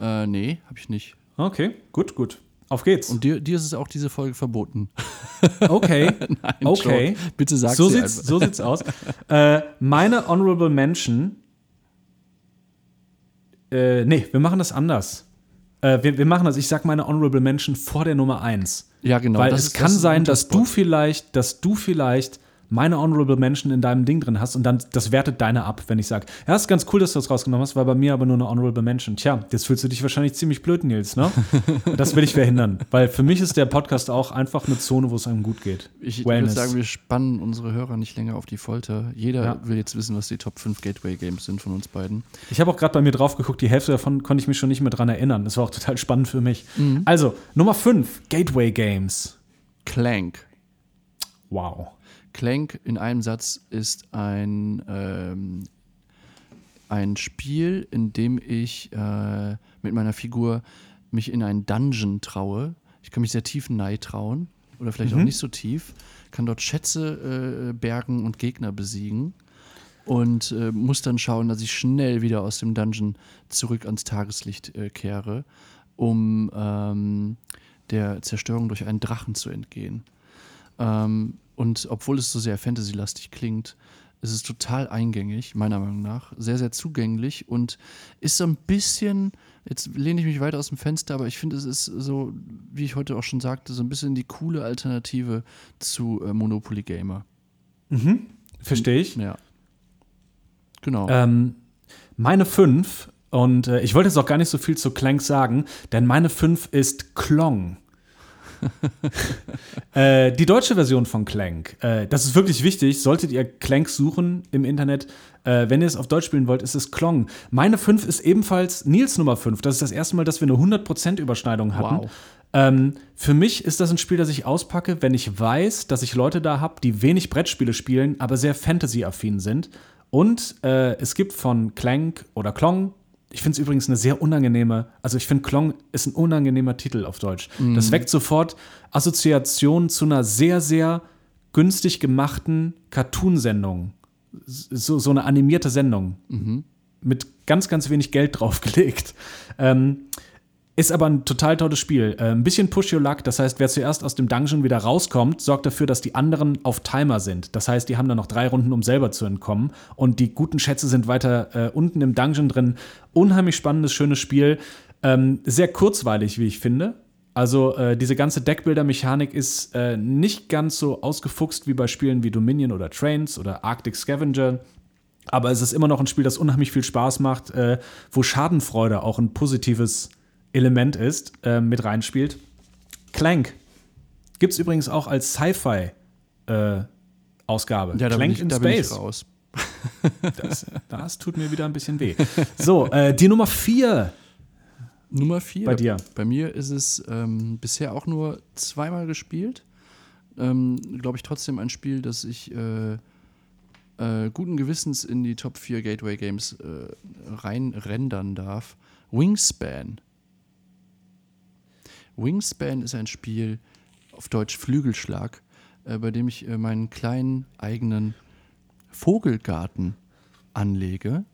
Äh, nee, habe ich nicht. Okay, gut, gut. Auf geht's. Und dir, dir ist es auch diese Folge verboten. okay, Nein, okay. Joke. Bitte sag So sie sieht's, so sieht's aus. äh, meine Honorable Mention. Äh, nee, wir machen das anders. Äh, wir, wir machen das, ich sag meine Honorable Mention vor der Nummer 1. Ja, genau. Weil es kann sein, dass du vielleicht, dass du vielleicht meine Honorable Mention in deinem Ding drin hast und dann das wertet deine ab, wenn ich sage, ja, ist ganz cool, dass du das rausgenommen hast, war bei mir aber nur eine Honorable Mention. Tja, jetzt fühlst du dich wahrscheinlich ziemlich blöd, Nils, ne? das will ich verhindern, weil für mich ist der Podcast auch einfach eine Zone, wo es einem gut geht. Ich würde sagen, wir spannen unsere Hörer nicht länger auf die Folter. Jeder Ja. will jetzt wissen, was die Top 5 Gateway Games sind von uns beiden. Ich habe auch gerade bei mir drauf geguckt, die Hälfte davon konnte ich mich schon nicht mehr dran erinnern. Das war auch total spannend für mich. Mhm. Also, Nummer 5, Gateway Games. Clank. Wow. Clank in einem Satz ist ein, ähm, ein Spiel, in dem ich äh, mit meiner Figur mich in einen Dungeon traue. Ich kann mich sehr tief nahe trauen oder vielleicht auch nicht so tief. Kann dort Schätze äh, bergen und Gegner besiegen. Und äh, muss dann schauen, dass ich schnell wieder aus dem Dungeon zurück ans Tageslicht äh, kehre, um ähm, der Zerstörung durch einen Drachen zu entgehen. Ähm, und obwohl es so sehr fantasylastig klingt, ist es total eingängig, meiner Meinung nach. Sehr, sehr zugänglich und ist so ein bisschen, jetzt lehne ich mich weiter aus dem Fenster, aber ich finde, es ist so, wie ich heute auch schon sagte, so ein bisschen die coole Alternative zu äh, Monopoly Gamer. Verstehe ich. Ja. Genau. Ähm, meine 5, und äh, ich wollte jetzt auch gar nicht so viel zu Clank sagen, denn meine 5 ist Klong. äh, die deutsche Version von Clank. Äh, das ist wirklich wichtig. Solltet ihr Clank suchen im Internet, äh, wenn ihr es auf Deutsch spielen wollt, ist es Klong. Meine 5 ist ebenfalls Nils Nummer 5. Das ist das erste Mal, dass wir eine 100% Überschneidung hatten. Wow. Ähm, für mich ist das ein Spiel, das ich auspacke, wenn ich weiß, dass ich Leute da habe, die wenig Brettspiele spielen, aber sehr Fantasy-affin sind. Und äh, es gibt von Clank oder Klong, ich finde es übrigens eine sehr unangenehme, also ich finde Klong ist ein unangenehmer Titel auf Deutsch. Das weckt sofort Assoziationen zu einer sehr, sehr günstig gemachten Cartoon-Sendung. So, so eine animierte Sendung. Mit ganz, ganz wenig Geld draufgelegt. Ähm, ist aber ein total tolles Spiel. Äh, ein bisschen Push Your Luck, das heißt, wer zuerst aus dem Dungeon wieder rauskommt, sorgt dafür, dass die anderen auf Timer sind. Das heißt, die haben dann noch drei Runden, um selber zu entkommen. Und die guten Schätze sind weiter äh, unten im Dungeon drin. Unheimlich spannendes, schönes Spiel. Ähm, sehr kurzweilig, wie ich finde. Also äh, diese ganze Deckbilder-Mechanik ist äh, nicht ganz so ausgefuchst wie bei Spielen wie Dominion oder Trains oder Arctic Scavenger. Aber es ist immer noch ein Spiel, das unheimlich viel Spaß macht, äh, wo Schadenfreude auch ein positives Element ist, äh, mit reinspielt. Clank gibt es übrigens auch als Sci-Fi-Ausgabe. ja, da bin, Clank ich, in Space. raus. Das, das tut mir wieder ein bisschen weh. So, äh, die Nummer vier Nummer vier. bei dir. Bei mir ist es ähm, bisher auch nur zweimal gespielt. Ähm, Glaube ich trotzdem ein Spiel, das ich äh, äh, guten Gewissens in die Top 4 Gateway Games äh, reinrendern darf. Wingspan. Wingspan ist ein Spiel, auf Deutsch Flügelschlag, äh, bei dem ich äh, meinen kleinen eigenen Vogelgarten anlege.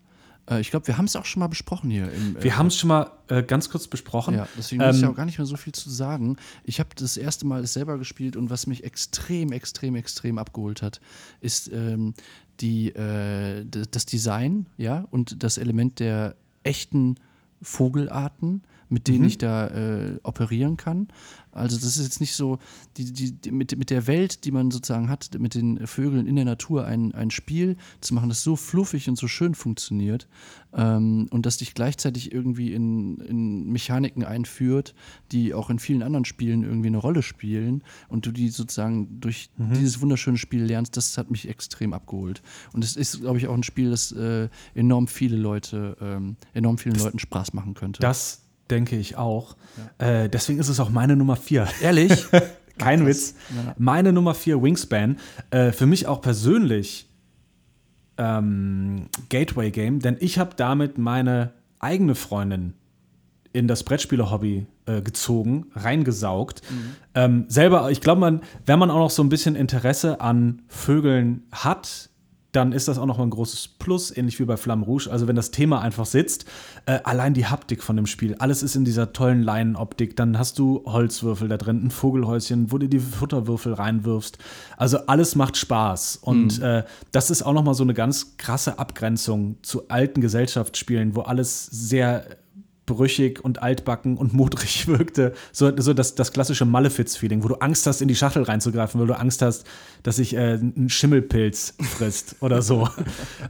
Äh, ich glaube, wir haben es auch schon mal besprochen hier. Im, Wir haben es schon mal äh, ganz kurz besprochen. Ja, deswegen muss ich Ähm, auch gar nicht mehr so viel zu sagen. Ich habe das erste Mal es selber gespielt und was mich extrem, extrem, extrem abgeholt hat, ist ähm, die, äh, das Design, ja, und das Element der echten Vogelarten, mit Mhm. denen ich da äh, operieren kann. Also das ist jetzt nicht so, die, die, die, mit, mit der Welt, die man sozusagen hat, mit den Vögeln in der Natur ein, ein Spiel zu machen, das so fluffig und so schön funktioniert ähm, und das dich gleichzeitig irgendwie in, in Mechaniken einführt, die auch in vielen anderen Spielen irgendwie eine Rolle spielen und du die sozusagen durch dieses wunderschöne Spiel lernst, das hat mich extrem abgeholt. Und es ist, glaube ich, auch ein Spiel, das äh, enorm viele Leute, ähm, enorm vielen Leuten Spaß machen könnte. Das denke ich auch. Äh, deswegen ist es auch meine Nummer vier. Ehrlich? Kein Witz. Ja. Meine Nummer vier, Wingspan. Äh, für mich auch persönlich ähm, Gateway-Game, denn ich habe damit meine eigene Freundin in das Brettspiele-Hobby äh, gezogen, reingesaugt. Ähm, selber, ich glaube, man, wenn man auch noch so ein bisschen Interesse an Vögeln hat, dann ist das auch noch mal ein großes Plus, ähnlich wie bei Flamme Rouge. Also wenn das Thema einfach sitzt, äh, allein die Haptik von dem Spiel, alles ist in dieser tollen Leinenoptik. Dann hast du Holzwürfel da drin, ein Vogelhäuschen, wo du die Futterwürfel reinwirfst. Also alles macht Spaß. Und äh, das ist auch noch mal so eine ganz krasse Abgrenzung zu alten Gesellschaftsspielen, wo alles sehr brüchig und altbacken und modrig wirkte. So, so das, das klassische Malefiz-Feeling, wo du Angst hast, in die Schachtel reinzugreifen, weil du Angst hast, dass sich äh, ein Schimmelpilz frisst oder so.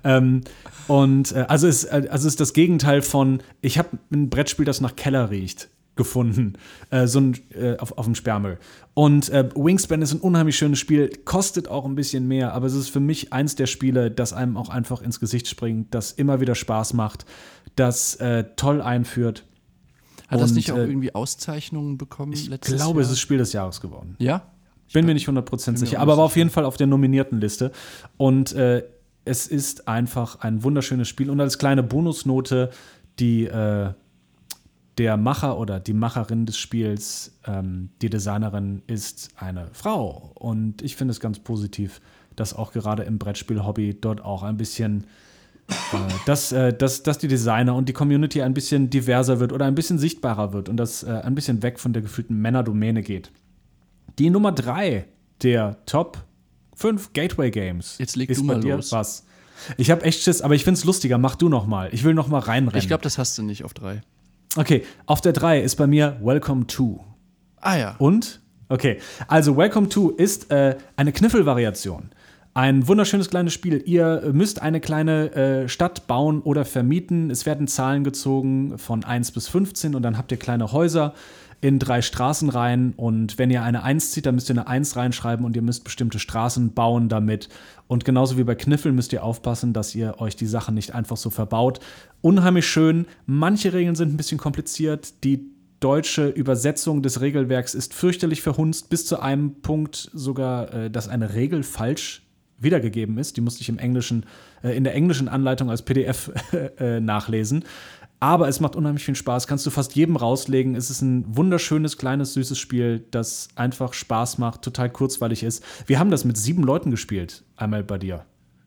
ähm, und äh, also, ist, äh, also ist das Gegenteil von, ich habe ein Brettspiel, das nach Keller riecht gefunden, äh, so ein, äh, auf, auf dem Sperrmüll. Und äh, Wingspan ist ein unheimlich schönes Spiel, kostet auch ein bisschen mehr, aber es ist für mich eins der Spiele, das einem auch einfach ins Gesicht springt, das immer wieder Spaß macht, das äh, toll einführt. Hat das Und, nicht auch äh, irgendwie Auszeichnungen bekommen Ich letztes glaube, Jahr? es ist Spiel des Jahres geworden. Ja? Bin mir nicht 100% sicher, aber war auf jeden Fall auf der nominierten Liste. Und äh, es ist einfach ein wunderschönes Spiel. Und als kleine Bonusnote, die äh, der Macher oder die Macherin des Spiels, ähm, die Designerin, ist eine Frau. Und ich finde es ganz positiv, dass auch gerade im Brettspiel-Hobby dort auch ein bisschen äh, dass, äh, dass, dass die Designer und die Community ein bisschen diverser wird oder ein bisschen sichtbarer wird und das äh, ein bisschen weg von der gefühlten Männerdomäne geht. Die Nummer drei der Top 5 Gateway Games. Jetzt leg ist du bei mal dir los. was. Ich habe echt Schiss, aber ich finde es lustiger. Mach du noch mal. Ich will noch mal reinrennen. Ich glaube, das hast du nicht auf drei. Okay, auf der 3 ist bei mir Welcome to. Ah ja. Und? Okay, also Welcome to ist äh, eine Kniffelvariation. Ein wunderschönes kleines Spiel. Ihr müsst eine kleine äh, Stadt bauen oder vermieten. Es werden Zahlen gezogen von 1 bis 15 und dann habt ihr kleine Häuser in drei Straßenreihen und wenn ihr eine 1 zieht, dann müsst ihr eine 1 reinschreiben und ihr müsst bestimmte Straßen bauen damit. Und genauso wie bei Kniffel müsst ihr aufpassen, dass ihr euch die Sachen nicht einfach so verbaut. Unheimlich schön. Manche Regeln sind ein bisschen kompliziert. Die deutsche Übersetzung des Regelwerks ist fürchterlich verhunzt, bis zu einem Punkt sogar, äh, dass eine Regel falsch wiedergegeben ist. Die musste ich im Englischen, äh, in der englischen Anleitung als PDF äh, nachlesen. Aber es macht unheimlich viel Spaß. Kannst du fast jedem rauslegen. Es ist ein wunderschönes, kleines, süßes Spiel, das einfach Spaß macht, total kurzweilig ist. Wir haben das mit sieben Leuten gespielt, einmal bei dir.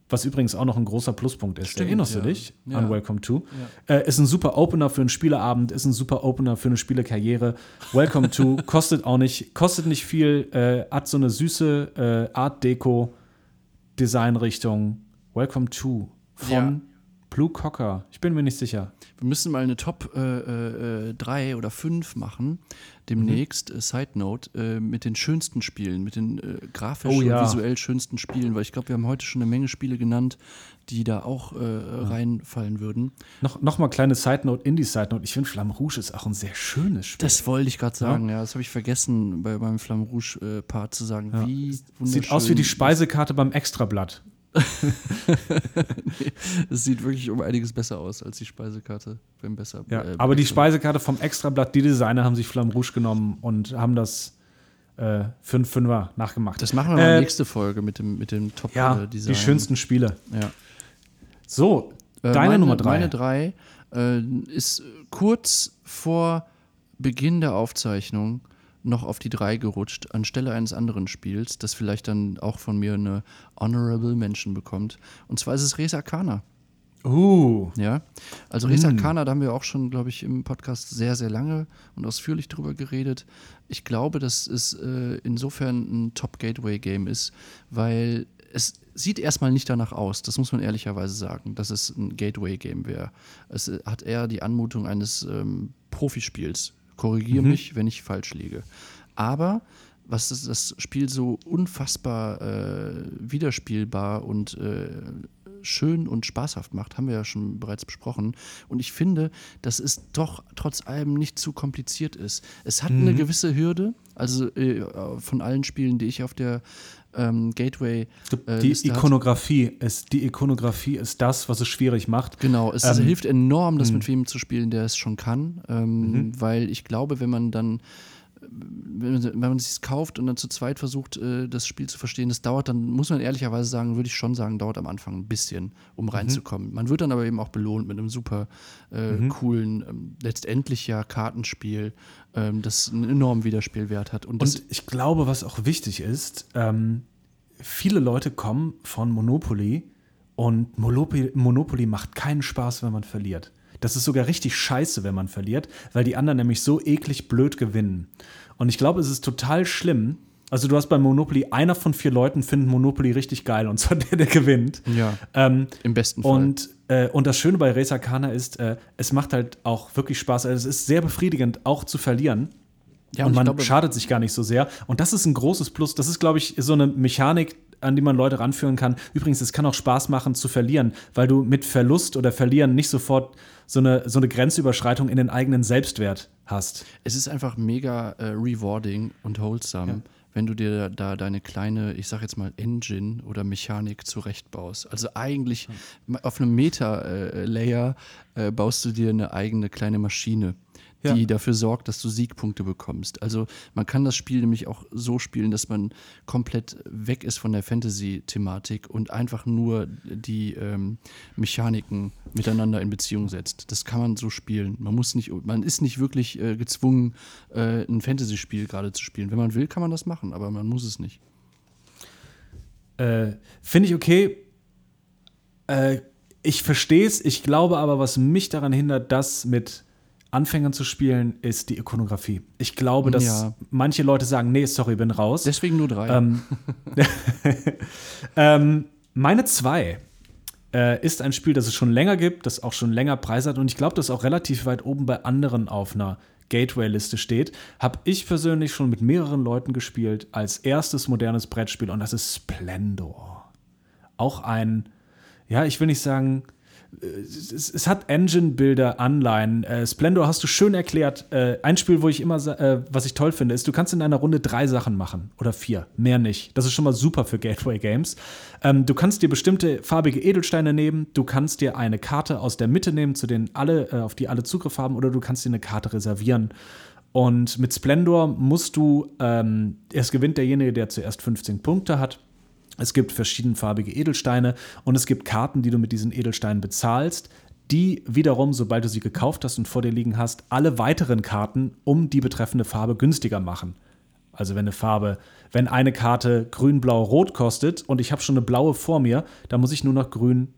Was übrigens auch noch ein großer Pluspunkt ist. Stimmt, Erinnerst ja. du dich Ja. an Welcome to? Äh, ist ein super Opener für einen Spieleabend, ist ein super Opener für eine Spielekarriere. Welcome to kostet auch nicht, kostet nicht viel, äh, hat so eine süße äh, Art Deco Designrichtung. Welcome to von Ja. Blue Cocker. Ich bin mir nicht sicher. Wir müssen mal eine Top 3 äh, äh, drei oder 5 machen, demnächst, Mhm. Side Note, äh, mit den schönsten Spielen, mit den äh, grafisch Oh und ja. visuell schönsten Spielen, weil ich glaube, wir haben heute schon eine Menge Spiele genannt, die da auch äh, reinfallen würden. Noch, noch mal kleine Side Note, Indie-Side Note. Ich finde, Flamme Rouge ist auch ein sehr schönes Spiel. Das wollte ich gerade sagen, ja. das habe ich vergessen, bei meinem Flamme Rouge-Part zu sagen. Wie Sieht aus wie die Speisekarte beim Extrablatt. Es sieht wirklich um einiges besser aus als die Speisekarte beim besser. Ja, äh, aber die Speisekarte vom Extrablatt, die Designer haben sich Flamme Rouge genommen und haben das äh, für einen Fünfer nachgemacht. Das machen wir mal Äh, nächste Folge mit dem, mit dem Top Ja, äh, Design. die schönsten Spiele. Ja. So, Äh, deine meine, Nummer drei. Meine drei äh, ist kurz vor Beginn der Aufzeichnung noch auf die drei gerutscht, anstelle eines anderen Spiels, das vielleicht dann auch von mir eine Honorable Mention bekommt. Und zwar ist es Res Arcana. Uh. Ja, also Res Arcana, da haben wir auch schon, glaube ich, im Podcast sehr, sehr lange und ausführlich drüber geredet. Ich glaube, dass es äh, insofern ein Top-Gateway-Game ist, weil es sieht erstmal nicht danach aus, das muss man ehrlicherweise sagen, dass es ein Gateway-Game wäre. Es äh, hat eher die Anmutung eines ähm, Profispiels. Korrigiere Mhm. mich, wenn ich falsch liege. Aber was das, Spiel so unfassbar äh, widerspielbar und äh, schön und spaßhaft macht, haben wir ja schon bereits besprochen. Und ich finde, dass es doch trotz allem nicht zu kompliziert ist. Es hat eine gewisse Hürde, also äh, von allen Spielen, die ich auf der ähm, Gateway äh, Die. Ikonografie ist, die Ikonografie ist das, was es schwierig macht. Genau, es Ähm, hilft enorm, das mit wem zu spielen, der es schon kann, ähm, weil ich glaube, wenn man dann wenn man, es sich kauft und dann zu zweit versucht, äh, das Spiel zu verstehen, das dauert dann, muss man ehrlicherweise sagen, würde ich schon sagen, dauert am Anfang ein bisschen, um reinzukommen. Man wird dann aber eben auch belohnt mit einem super äh, coolen, ähm, letztendlich ja Kartenspiel, ähm, das einen enormen Wiederspielwert hat. Und, Und ich glaube, was auch wichtig ist, ähm, viele Leute kommen von Monopoly und Monopoly, Monopoly macht keinen Spaß, wenn man verliert. Das ist sogar richtig scheiße, wenn man verliert, weil die anderen nämlich so eklig blöd gewinnen. Und ich glaube, es ist total schlimm. Also du hast bei Monopoly, einer von vier Leuten findet Monopoly richtig geil und zwar der, der gewinnt. ja, Ähm, im besten Fall. und, äh, und das Schöne bei Res Arcana ist, äh, es macht halt auch wirklich Spaß. Also es ist sehr befriedigend, auch zu verlieren. Ja, und, und man glaube- schadet sich gar nicht so sehr. Und das ist ein großes Plus. Das ist, glaube ich, so eine Mechanik, an die man Leute ranführen kann. Übrigens, es kann auch Spaß machen zu verlieren, weil du mit Verlust oder Verlieren nicht sofort so eine, so eine Grenzüberschreitung in den eigenen Selbstwert hast. Es ist einfach mega äh, rewarding und wholesome, wenn du dir da deine kleine, ich sag jetzt mal, Engine oder Mechanik zurechtbaust. Also eigentlich auf einem Meta-Layer äh, baust du dir eine eigene kleine Maschine, die Ja. dafür sorgt, dass du Siegpunkte bekommst. Also man kann das Spiel nämlich auch so spielen, dass man komplett weg ist von der Fantasy-Thematik und einfach nur die ähm, Mechaniken miteinander in Beziehung setzt. Das kann man so spielen. Man muss nicht, man ist nicht wirklich äh, gezwungen, äh, ein Fantasy-Spiel gerade zu spielen. Wenn man will, kann man das machen, aber man muss es nicht. Äh, Finde ich okay. Äh, ich verstehe es. Ich glaube aber, was mich daran hindert, das mit Anfängern zu spielen, ist die Ikonografie. Ich glaube, dass Ja. manche Leute sagen, nee, sorry, bin raus. Deswegen nur drei. Ähm, ähm, meine zwei äh, ist ein Spiel, das es schon länger gibt, das auch schon länger Preis hat und ich glaube, das auch relativ weit oben bei anderen auf einer Gateway-Liste steht. Habe ich persönlich schon mit mehreren Leuten gespielt als erstes modernes Brettspiel und das ist Splendor. Auch ein, ja, ich will nicht sagen, es, es hat Engine-Bilder, Anleihen. Äh, Splendor hast du schön erklärt. Äh, ein Spiel, wo ich immer, äh, was ich toll finde, ist, du kannst in einer Runde drei Sachen machen oder vier, mehr nicht. Das ist schon mal super für Gateway-Games. Ähm, du kannst dir bestimmte farbige Edelsteine nehmen, du kannst dir eine Karte aus der Mitte nehmen, zu denen alle, äh, auf die alle Zugriff haben, oder du kannst dir eine Karte reservieren. Und mit Splendor musst du, ähm, erst gewinnt derjenige, der zuerst 15 Punkte hat. Es gibt verschiedenfarbige Edelsteine und es gibt Karten, die du mit diesen Edelsteinen bezahlst, die wiederum, sobald du sie gekauft hast und vor dir liegen hast, alle weiteren Karten um die betreffende Farbe günstiger machen. Also wenn eine Farbe, wenn eine Karte grün, blau, rot kostet und ich habe schon eine blaue vor mir, dann muss ich nur noch grün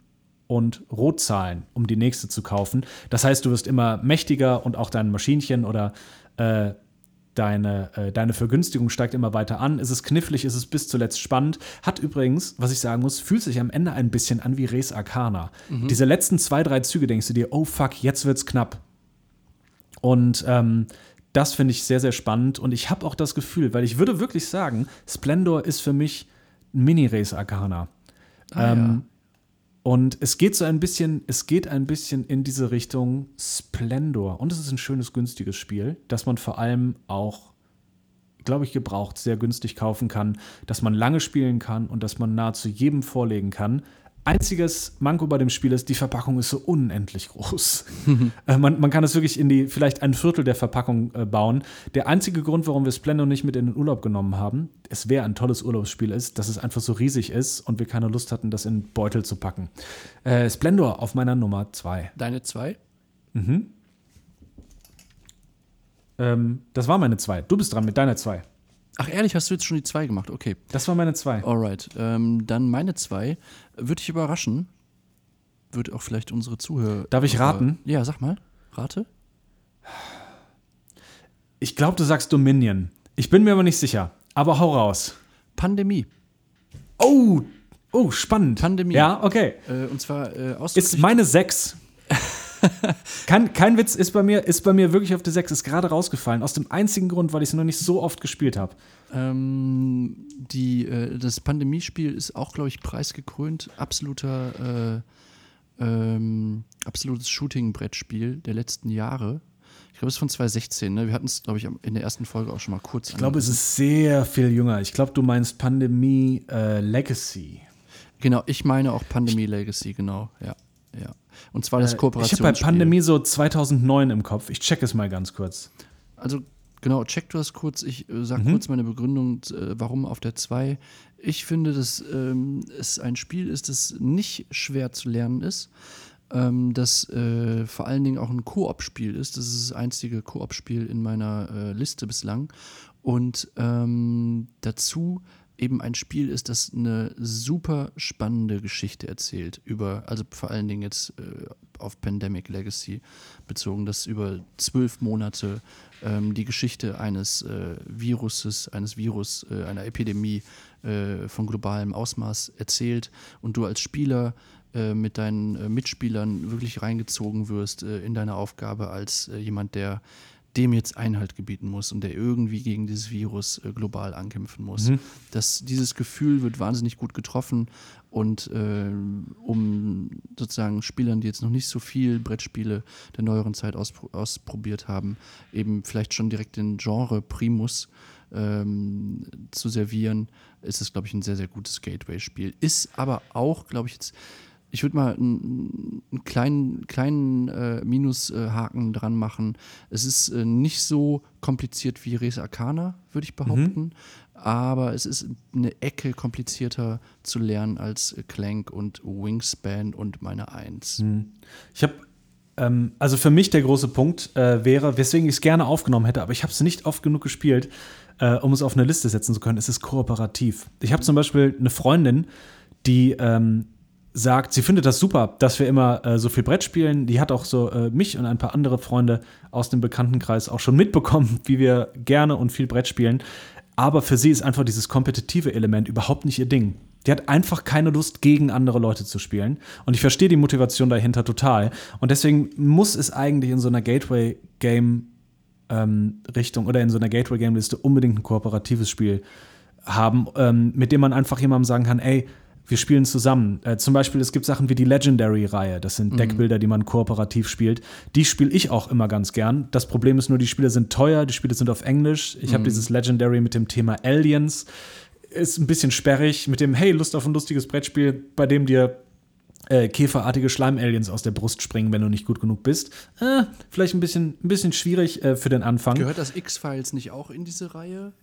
und rot zahlen, um die nächste zu kaufen. Das heißt, du wirst immer mächtiger und auch dein Maschinchen oder äh, deine, äh, deine Vergünstigung steigt immer weiter an. Es ist knifflig, es ist bis zuletzt spannend. Hat übrigens, was ich sagen muss, fühlt sich am Ende ein bisschen an wie Res Arcana. Diese letzten zwei, drei Züge denkst du dir, oh fuck, jetzt wird's knapp. Und ähm, das finde ich sehr, sehr spannend. Und ich habe auch das Gefühl, weil ich würde wirklich sagen, Splendor ist für mich ein Mini-Race Arcana. Ah, ähm, Und es geht so ein bisschen, es geht ein bisschen in diese Richtung Splendor. Und es ist ein schönes, günstiges Spiel, das man vor allem auch, glaube ich, gebraucht sehr günstig kaufen kann, dass man lange spielen kann und dass man nahezu jedem vorlegen kann. Einziges Manko bei dem Spiel ist, die Verpackung ist so unendlich groß. äh, man, man kann es wirklich in die, vielleicht ein Viertel der Verpackung äh, bauen. Der einzige Grund, warum wir Splendor nicht mit in den Urlaub genommen haben, es wäre ein tolles Urlaubsspiel ist, dass es einfach so riesig ist und wir keine Lust hatten, das in Beutel zu packen. Äh, Splendor auf meiner Nummer zwei. Deine zwei? Ähm, das war meine zwei. Du bist dran mit deiner zwei. Ach ehrlich, hast du jetzt schon die zwei gemacht? Okay. Das war meine zwei. Alright. Ähm, dann meine zwei. Würde ich überraschen. wird auch vielleicht unsere Zuhörer. Darf ich raten? Ja, sag mal. Rate? Ich glaube, du sagst Dominion. Ich bin mir aber nicht sicher. Aber hau raus. Pandemie. Oh, oh, spannend. Pandemie. Ja, okay. Äh, und zwar äh, Ist meine 6. kein, kein Witz, ist bei, mir, ist bei mir wirklich auf der 6, ist gerade rausgefallen. Aus dem einzigen Grund, weil ich es noch nicht so oft gespielt habe. Ähm, die, äh, das Pandemiespiel ist auch, glaube ich, preisgekrönt. Absoluter, äh, ähm, absolutes Shooting-Brettspiel der letzten Jahre. Ich glaube, es ist von 2016. Ne? Wir hatten es, glaube ich, in der ersten Folge auch schon mal kurz. Ich glaube, es ist sehr viel jünger. Ich glaube, du meinst Pandemie äh, Legacy. Genau, ich meine auch Pandemie Legacy, genau. Ja. Und zwar das Äh, ich Kooperationsspiel. habe bei Pandemie so 2009 im Kopf. Ich check es mal ganz kurz. Also genau, check du das kurz. Ich äh, sage Mhm. kurz meine Begründung, äh, warum auf der 2. Ich finde, dass ähm, es ein Spiel ist, das nicht schwer zu lernen ist. Ähm, das äh, vor allen Dingen auch ein Koop-Spiel ist. Das ist das einzige Koop-Spiel in meiner äh, Liste bislang. Und ähm, dazu eben ein Spiel ist, das eine super spannende Geschichte erzählt über, also vor allen Dingen jetzt äh, auf Pandemic Legacy bezogen, das über zwölf Monate ähm, die Geschichte eines äh, Viruses, eines Virus, äh, einer Epidemie äh, von globalem Ausmaß erzählt und du als Spieler äh, mit deinen äh, Mitspielern wirklich reingezogen wirst in deine Aufgabe als jemand, der dem jetzt Einhalt gebieten muss und der irgendwie gegen dieses Virus äh, global ankämpfen muss. Das, dieses Gefühl wird wahnsinnig gut getroffen und äh, um sozusagen Spielern, die jetzt noch nicht so viel Brettspiele der neueren Zeit auspro ausprobiert haben, eben vielleicht schon direkt den Genre Primus ähm, zu servieren, ist es, glaube ich, ein sehr, sehr gutes Gateway-Spiel. Ist aber auch, glaube ich, jetzt ich würde mal einen, einen kleinen, kleinen äh, Minushaken dran machen. Es ist äh, nicht so kompliziert wie Res Arcana, würde ich behaupten. Aber es ist eine Ecke komplizierter zu lernen als Clank und Wingspan und meine Eins. Ich habe, ähm, also für mich der große Punkt äh, wäre, weswegen ich es gerne aufgenommen hätte, aber ich habe es nicht oft genug gespielt, äh, um es auf eine Liste setzen zu können. Es ist kooperativ. Ich habe zum Beispiel eine Freundin, die ähm, sagt, sie findet das super, dass wir immer äh, so viel Brett spielen. Die hat auch so äh, mich und ein paar andere Freunde aus dem Bekanntenkreis auch schon mitbekommen, wie wir gerne und viel Brett spielen. Aber für sie ist einfach dieses kompetitive Element überhaupt nicht ihr Ding. Die hat einfach keine Lust, gegen andere Leute zu spielen. Und ich verstehe die Motivation dahinter total. Und deswegen muss es eigentlich in so einer Gateway-Game ähm, oder in so einer Gateway-Game-Liste unbedingt ein kooperatives Spiel haben, ähm, mit dem man einfach jemandem sagen kann, ey, wir spielen zusammen. Äh, zum Beispiel, es gibt Sachen wie die Legendary-Reihe. Das sind Deckbilder, die man kooperativ spielt. Die spiele ich auch immer ganz gern. Das Problem ist nur, die Spiele sind teuer, die Spiele sind auf Englisch. Ich habe dieses Legendary mit dem Thema Aliens. Ist ein bisschen sperrig mit dem, hey, Lust auf ein lustiges Brettspiel, bei dem dir äh, käferartige Schleim-Aliens aus der Brust springen, wenn du nicht gut genug bist. Äh, vielleicht ein bisschen, ein bisschen schwierig äh, für den Anfang. Gehört das X-Files nicht auch in diese Reihe?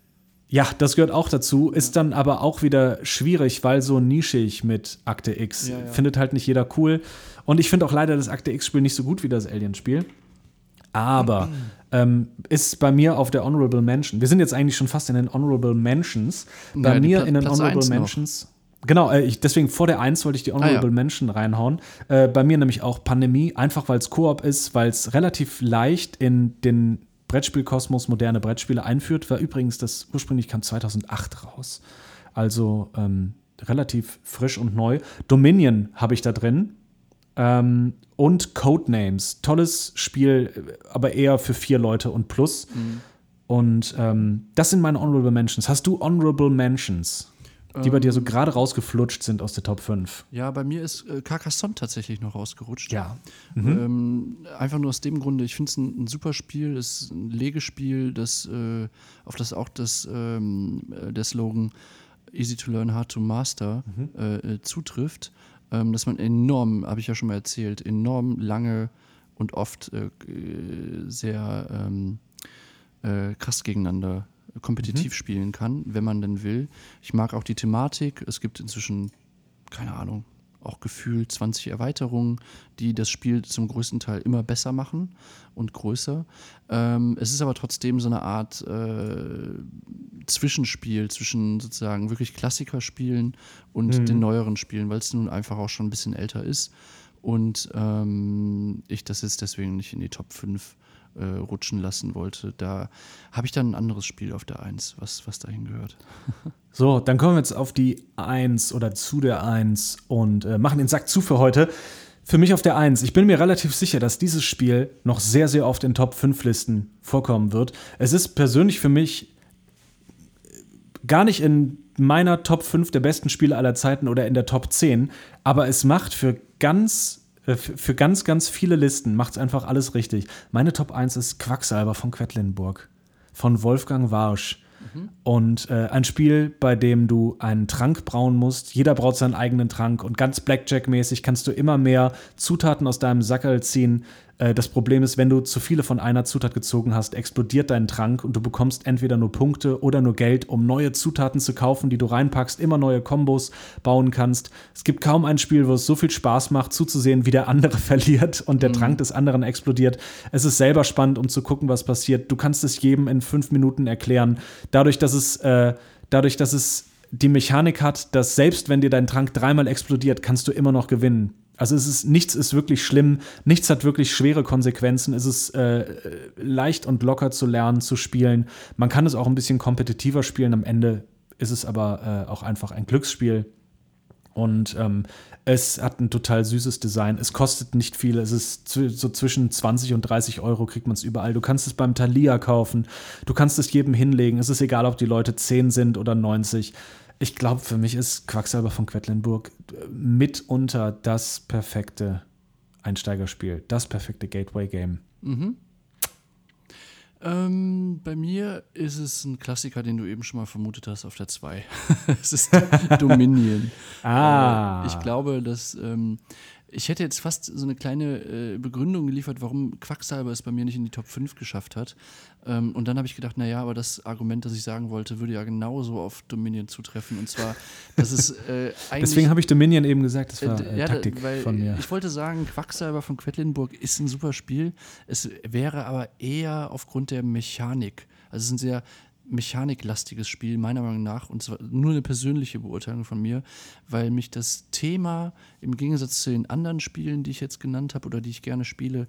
Ja, das gehört auch dazu, ist dann aber auch wieder schwierig, weil so nischig mit Akte X. Ja, ja. Findet halt nicht jeder cool. Und ich finde auch leider das Akte X-Spiel nicht so gut wie das Alien-Spiel. Aber ähm, ist bei mir auf der Honorable Mention. Wir sind jetzt eigentlich schon fast in den Honorable Mentions. Bei Ja, mir Pla- in den Platz Honorable noch. Mentions. Genau, äh, ich, deswegen vor der 1 wollte ich die Honorable Ah, ja. Mention reinhauen. Äh, bei mir nämlich auch Pandemie, einfach weil es Koop ist, weil es relativ leicht in den Brettspielkosmos moderne Brettspiele einführt. War übrigens, das ursprünglich kam 2008 raus. Also ähm, relativ frisch und neu. Dominion habe ich da drin. Ähm, und Codenames. Tolles Spiel, aber eher für vier Leute und plus. Und ähm, das sind meine Honorable Mentions. Hast du Honorable Mentions, die bei dir so gerade rausgeflutscht sind aus der Top 5? Ja, bei mir ist äh, Carcassonne tatsächlich noch rausgerutscht. Ja. Ähm, einfach nur aus dem Grunde, ich finde es ein, ein super Spiel, es ist ein Legespiel, das, äh, auf das auch das, ähm, äh, der Slogan Easy to Learn, Hard to Master äh, äh, zutrifft, ähm, dass man enorm, habe ich ja schon mal erzählt, enorm lange und oft äh, sehr ähm, äh, krass gegeneinander kompetitiv spielen kann, wenn man denn will. Ich mag auch die Thematik. Es gibt inzwischen, keine Ahnung, auch gefühlt 20 Erweiterungen, die das Spiel zum größten Teil immer besser machen und größer. Ähm, es ist aber trotzdem so eine Art äh, Zwischenspiel zwischen sozusagen wirklich Klassikerspielen und den neueren Spielen, weil es nun einfach auch schon ein bisschen älter ist. und ähm, ich das jetzt deswegen nicht in die Top 5 äh, rutschen lassen wollte. Da habe ich dann ein anderes Spiel auf der 1, was, was dahin gehört. So, dann kommen wir jetzt auf die 1 oder zu der 1 und äh, machen den Sack zu für heute. Für mich auf der 1. Ich bin mir relativ sicher, dass dieses Spiel noch sehr, sehr oft in Top 5 Listen vorkommen wird. Es ist persönlich für mich gar nicht in meiner Top 5 der besten Spiele aller Zeiten oder in der Top 10, aber es macht für ganz äh, für ganz, ganz viele Listen macht es einfach alles richtig. Meine Top 1 ist Quacksalber von Quedlinburg, von Wolfgang Warsch. Mhm. Und äh, ein Spiel, bei dem du einen Trank brauen musst. Jeder braut seinen eigenen Trank und ganz Blackjack-mäßig kannst du immer mehr Zutaten aus deinem Sackerl ziehen, das Problem ist, wenn du zu viele von einer Zutat gezogen hast, explodiert dein Trank und du bekommst entweder nur Punkte oder nur Geld, um neue Zutaten zu kaufen, die du reinpackst, immer neue Kombos bauen kannst. Es gibt kaum ein Spiel, wo es so viel Spaß macht, zuzusehen, wie der andere verliert und der mhm. Trank des anderen explodiert. Es ist selber spannend, um zu gucken, was passiert. Du kannst es jedem in fünf Minuten erklären. Dadurch, dass es, äh, dadurch, dass es die Mechanik hat, dass selbst wenn dir dein Trank dreimal explodiert, kannst du immer noch gewinnen. Also es ist, nichts ist wirklich schlimm, nichts hat wirklich schwere Konsequenzen. Es ist äh, leicht und locker zu lernen, zu spielen. Man kann es auch ein bisschen kompetitiver spielen. Am Ende ist es aber äh, auch einfach ein Glücksspiel. Und ähm, es hat ein total süßes Design. Es kostet nicht viel. Es ist so zwischen 20 und 30 Euro kriegt man es überall. Du kannst es beim Thalia kaufen. Du kannst es jedem hinlegen. Es ist egal, ob die Leute 10 sind oder 90 ich glaube, für mich ist Quacksalber von Quedlinburg mitunter das perfekte Einsteigerspiel, das perfekte Gateway-Game. Mhm. Ähm, bei mir ist es ein Klassiker, den du eben schon mal vermutet hast, auf der 2. es ist Dominion. ah. Äh, ich glaube, dass ähm, ich hätte jetzt fast so eine kleine äh, Begründung geliefert, warum Quacksalber es bei mir nicht in die Top 5 geschafft hat. Ähm, und dann habe ich gedacht, naja, aber das Argument, das ich sagen wollte, würde ja genauso auf Dominion zutreffen. Und zwar, dass es äh, eigentlich. Deswegen habe ich Dominion eben gesagt, das war äh, ja, Taktik weil von mir. Ich wollte sagen, Quacksalber von Quedlinburg ist ein super Spiel. Es wäre aber eher aufgrund der Mechanik. Also es ist ein sehr mechaniklastiges Spiel, meiner Meinung nach, und zwar nur eine persönliche Beurteilung von mir, weil mich das Thema im Gegensatz zu den anderen Spielen, die ich jetzt genannt habe oder die ich gerne spiele,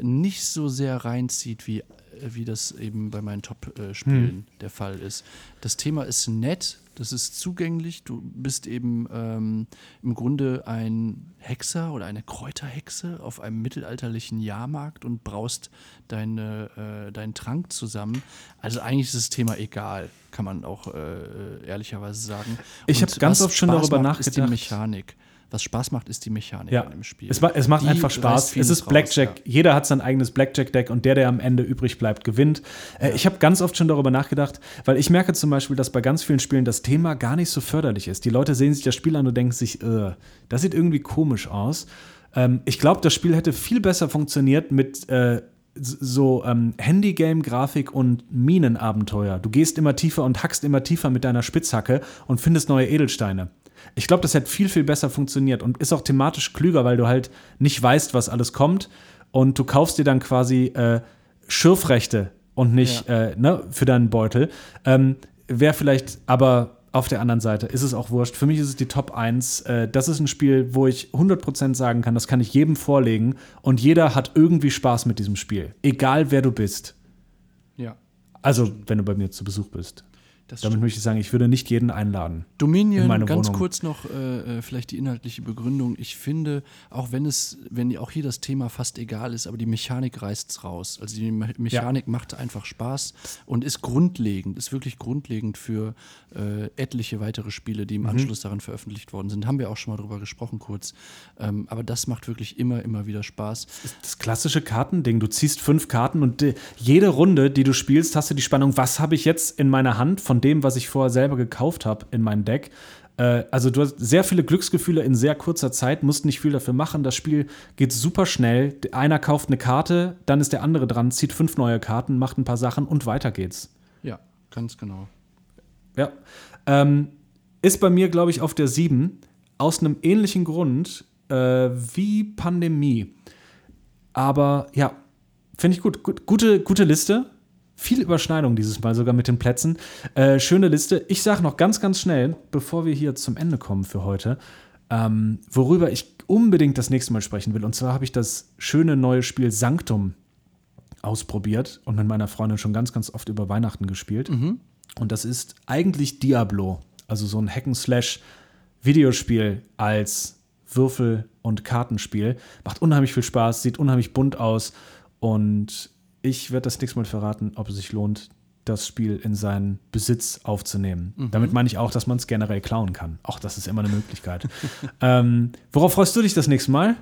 nicht so sehr reinzieht, wie, wie das eben bei meinen Top-Spielen hm. der Fall ist. Das Thema ist nett, das ist zugänglich. Du bist eben ähm, im Grunde ein Hexer oder eine Kräuterhexe auf einem mittelalterlichen Jahrmarkt und braust deine, äh, deinen Trank zusammen. Also eigentlich ist das Thema egal, kann man auch äh, ehrlicherweise sagen. Ich habe ganz oft schon darüber nachgedacht. Ist die Mechanik. Was Spaß macht, ist die Mechanik ja. im Spiel. Es, es macht die einfach Spaß. Es ist Blackjack. Raus, ja. Jeder hat sein eigenes Blackjack-Deck und der, der am Ende übrig bleibt, gewinnt. Äh. Ich habe ganz oft schon darüber nachgedacht, weil ich merke zum Beispiel, dass bei ganz vielen Spielen das Thema gar nicht so förderlich ist. Die Leute sehen sich das Spiel an und denken sich, äh, das sieht irgendwie komisch aus. Ähm, ich glaube, das Spiel hätte viel besser funktioniert mit äh, so ähm, Handy-Game-Grafik und Minenabenteuer. Du gehst immer tiefer und hackst immer tiefer mit deiner Spitzhacke und findest neue Edelsteine. Ich glaube, das hätte viel, viel besser funktioniert und ist auch thematisch klüger, weil du halt nicht weißt, was alles kommt und du kaufst dir dann quasi äh, Schürfrechte und nicht ja. äh, ne, für deinen Beutel. Ähm, Wäre vielleicht, aber auf der anderen Seite ist es auch wurscht. Für mich ist es die Top 1. Äh, das ist ein Spiel, wo ich 100% sagen kann, das kann ich jedem vorlegen und jeder hat irgendwie Spaß mit diesem Spiel. Egal wer du bist. Ja. Also, wenn du bei mir zu Besuch bist. Das Damit möchte ich sagen, ich würde nicht jeden einladen. Dominion, ganz Wohnung. kurz noch äh, äh, vielleicht die inhaltliche Begründung. Ich finde, auch wenn es, wenn auch hier das Thema fast egal ist, aber die Mechanik reißt es raus. Also die Me Mechanik ja. macht einfach Spaß und ist grundlegend, ist wirklich grundlegend für äh, etliche weitere Spiele, die im mhm. Anschluss daran veröffentlicht worden sind. Haben wir auch schon mal drüber gesprochen kurz. Ähm, aber das macht wirklich immer, immer wieder Spaß. Das, das klassische Kartending. Du ziehst fünf Karten und äh, jede Runde, die du spielst, hast du die Spannung, was habe ich jetzt in meiner Hand von von dem, was ich vorher selber gekauft habe in mein Deck. Äh, also du hast sehr viele Glücksgefühle in sehr kurzer Zeit, musst nicht viel dafür machen. Das Spiel geht super schnell. Einer kauft eine Karte, dann ist der andere dran, zieht fünf neue Karten, macht ein paar Sachen und weiter geht's. Ja, ganz genau. Ja. Ähm, ist bei mir, glaube ich, auf der 7 aus einem ähnlichen Grund äh, wie Pandemie. Aber ja, finde ich gut. gut. Gute, gute Liste. Viel Überschneidung dieses Mal sogar mit den Plätzen. Äh, schöne Liste. Ich sage noch ganz, ganz schnell, bevor wir hier zum Ende kommen für heute. ähm, worüber ich unbedingt das nächste Mal sprechen will. Und zwar habe ich das schöne neue Spiel Sanctum ausprobiert und mit meiner Freundin schon ganz, ganz oft über Weihnachten gespielt. Und das ist eigentlich Diablo, also so ein Hack-and-Slash-Videospiel als Würfel- und Kartenspiel. Macht unheimlich viel Spaß, sieht unheimlich bunt aus und ich werde das nächste Mal verraten, ob es sich lohnt, das Spiel in seinen Besitz aufzunehmen. Damit meine ich auch, dass man es generell klauen kann. Auch das ist immer eine Möglichkeit. ähm, worauf freust du dich das nächste Mal?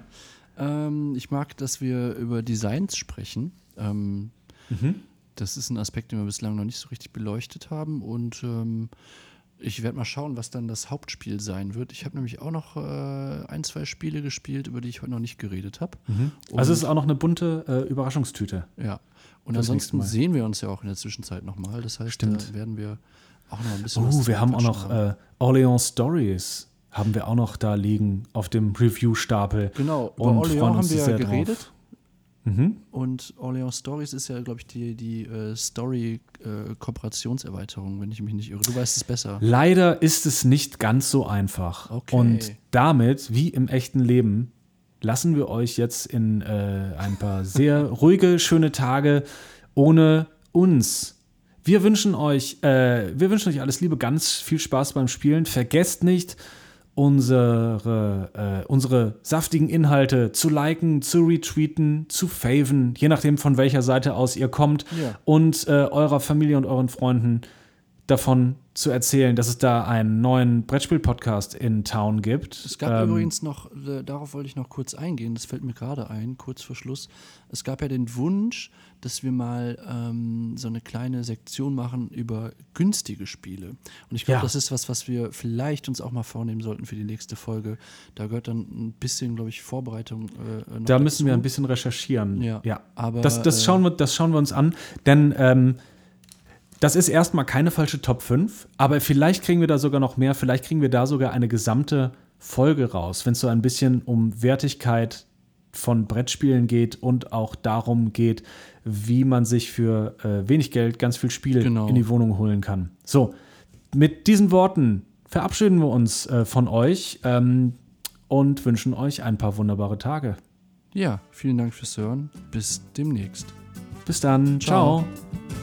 Ähm, ich mag, dass wir über Designs sprechen. Ähm, Das ist ein Aspekt, den wir bislang noch nicht so richtig beleuchtet haben. Und ähm, ich werde mal schauen, was dann das Hauptspiel sein wird. Ich habe nämlich auch noch äh, ein, zwei Spiele gespielt, über die ich heute noch nicht geredet habe. Also es ist auch noch eine bunte äh, Überraschungstüte. Ja. Und Fürs ansonsten sehen wir uns ja auch in der Zwischenzeit nochmal. Das heißt, Stimmt. da werden wir auch noch ein bisschen was Oh, zu wir haben auch noch äh, Orleans Stories. Haben wir auch noch da liegen auf dem Review-Stapel. Genau, über und Orleans haben wir ja geredet. drauf. Mhm. Und Orleans Stories ist ja, glaube ich, die, die äh, Story-Kooperationserweiterung, wenn ich mich nicht irre. Du weißt es besser. Leider ist es nicht ganz so einfach. Okay. Und damit, wie im echten Leben, lassen wir euch jetzt in äh, ein paar sehr ruhige, schöne Tage ohne uns. Wir wünschen euch, äh, wir wünschen euch alles Liebe, ganz viel Spaß beim Spielen. Vergesst nicht, unsere, äh, unsere saftigen Inhalte zu liken, zu retweeten, zu faven, je nachdem von welcher Seite aus ihr kommt Ja. und äh, eurer Familie und euren Freunden davon zu erzählen, dass es da einen neuen Brettspiel-Podcast in Town gibt. Es gab Ähm, übrigens noch, äh, darauf wollte ich noch kurz eingehen, das fällt mir gerade ein, kurz vor Schluss. Es gab ja den Wunsch, dass wir mal ähm, so eine kleine Sektion machen über günstige Spiele. Und ich glaube, Ja. das ist was, was wir vielleicht uns auch mal vornehmen sollten für die nächste Folge. Da gehört dann ein bisschen, glaube ich, Vorbereitung. Äh, Da müssen wir dazu. ein bisschen recherchieren. Ja, aber, das, das, äh, schauen wir, das schauen wir uns an, denn ähm, das ist erstmal keine falsche Top 5, aber vielleicht kriegen wir da sogar noch mehr, vielleicht kriegen wir da sogar eine gesamte Folge raus, wenn es so ein bisschen um Wertigkeit von Brettspielen geht und auch darum geht, wie man sich für äh, wenig Geld ganz viel Spiele Genau. in die Wohnung holen kann. So, mit diesen Worten verabschieden wir uns äh, von euch ähm, und wünschen euch ein paar wunderbare Tage. Ja, vielen Dank fürs Hören. Bis demnächst. Bis dann. Ciao. Ciao.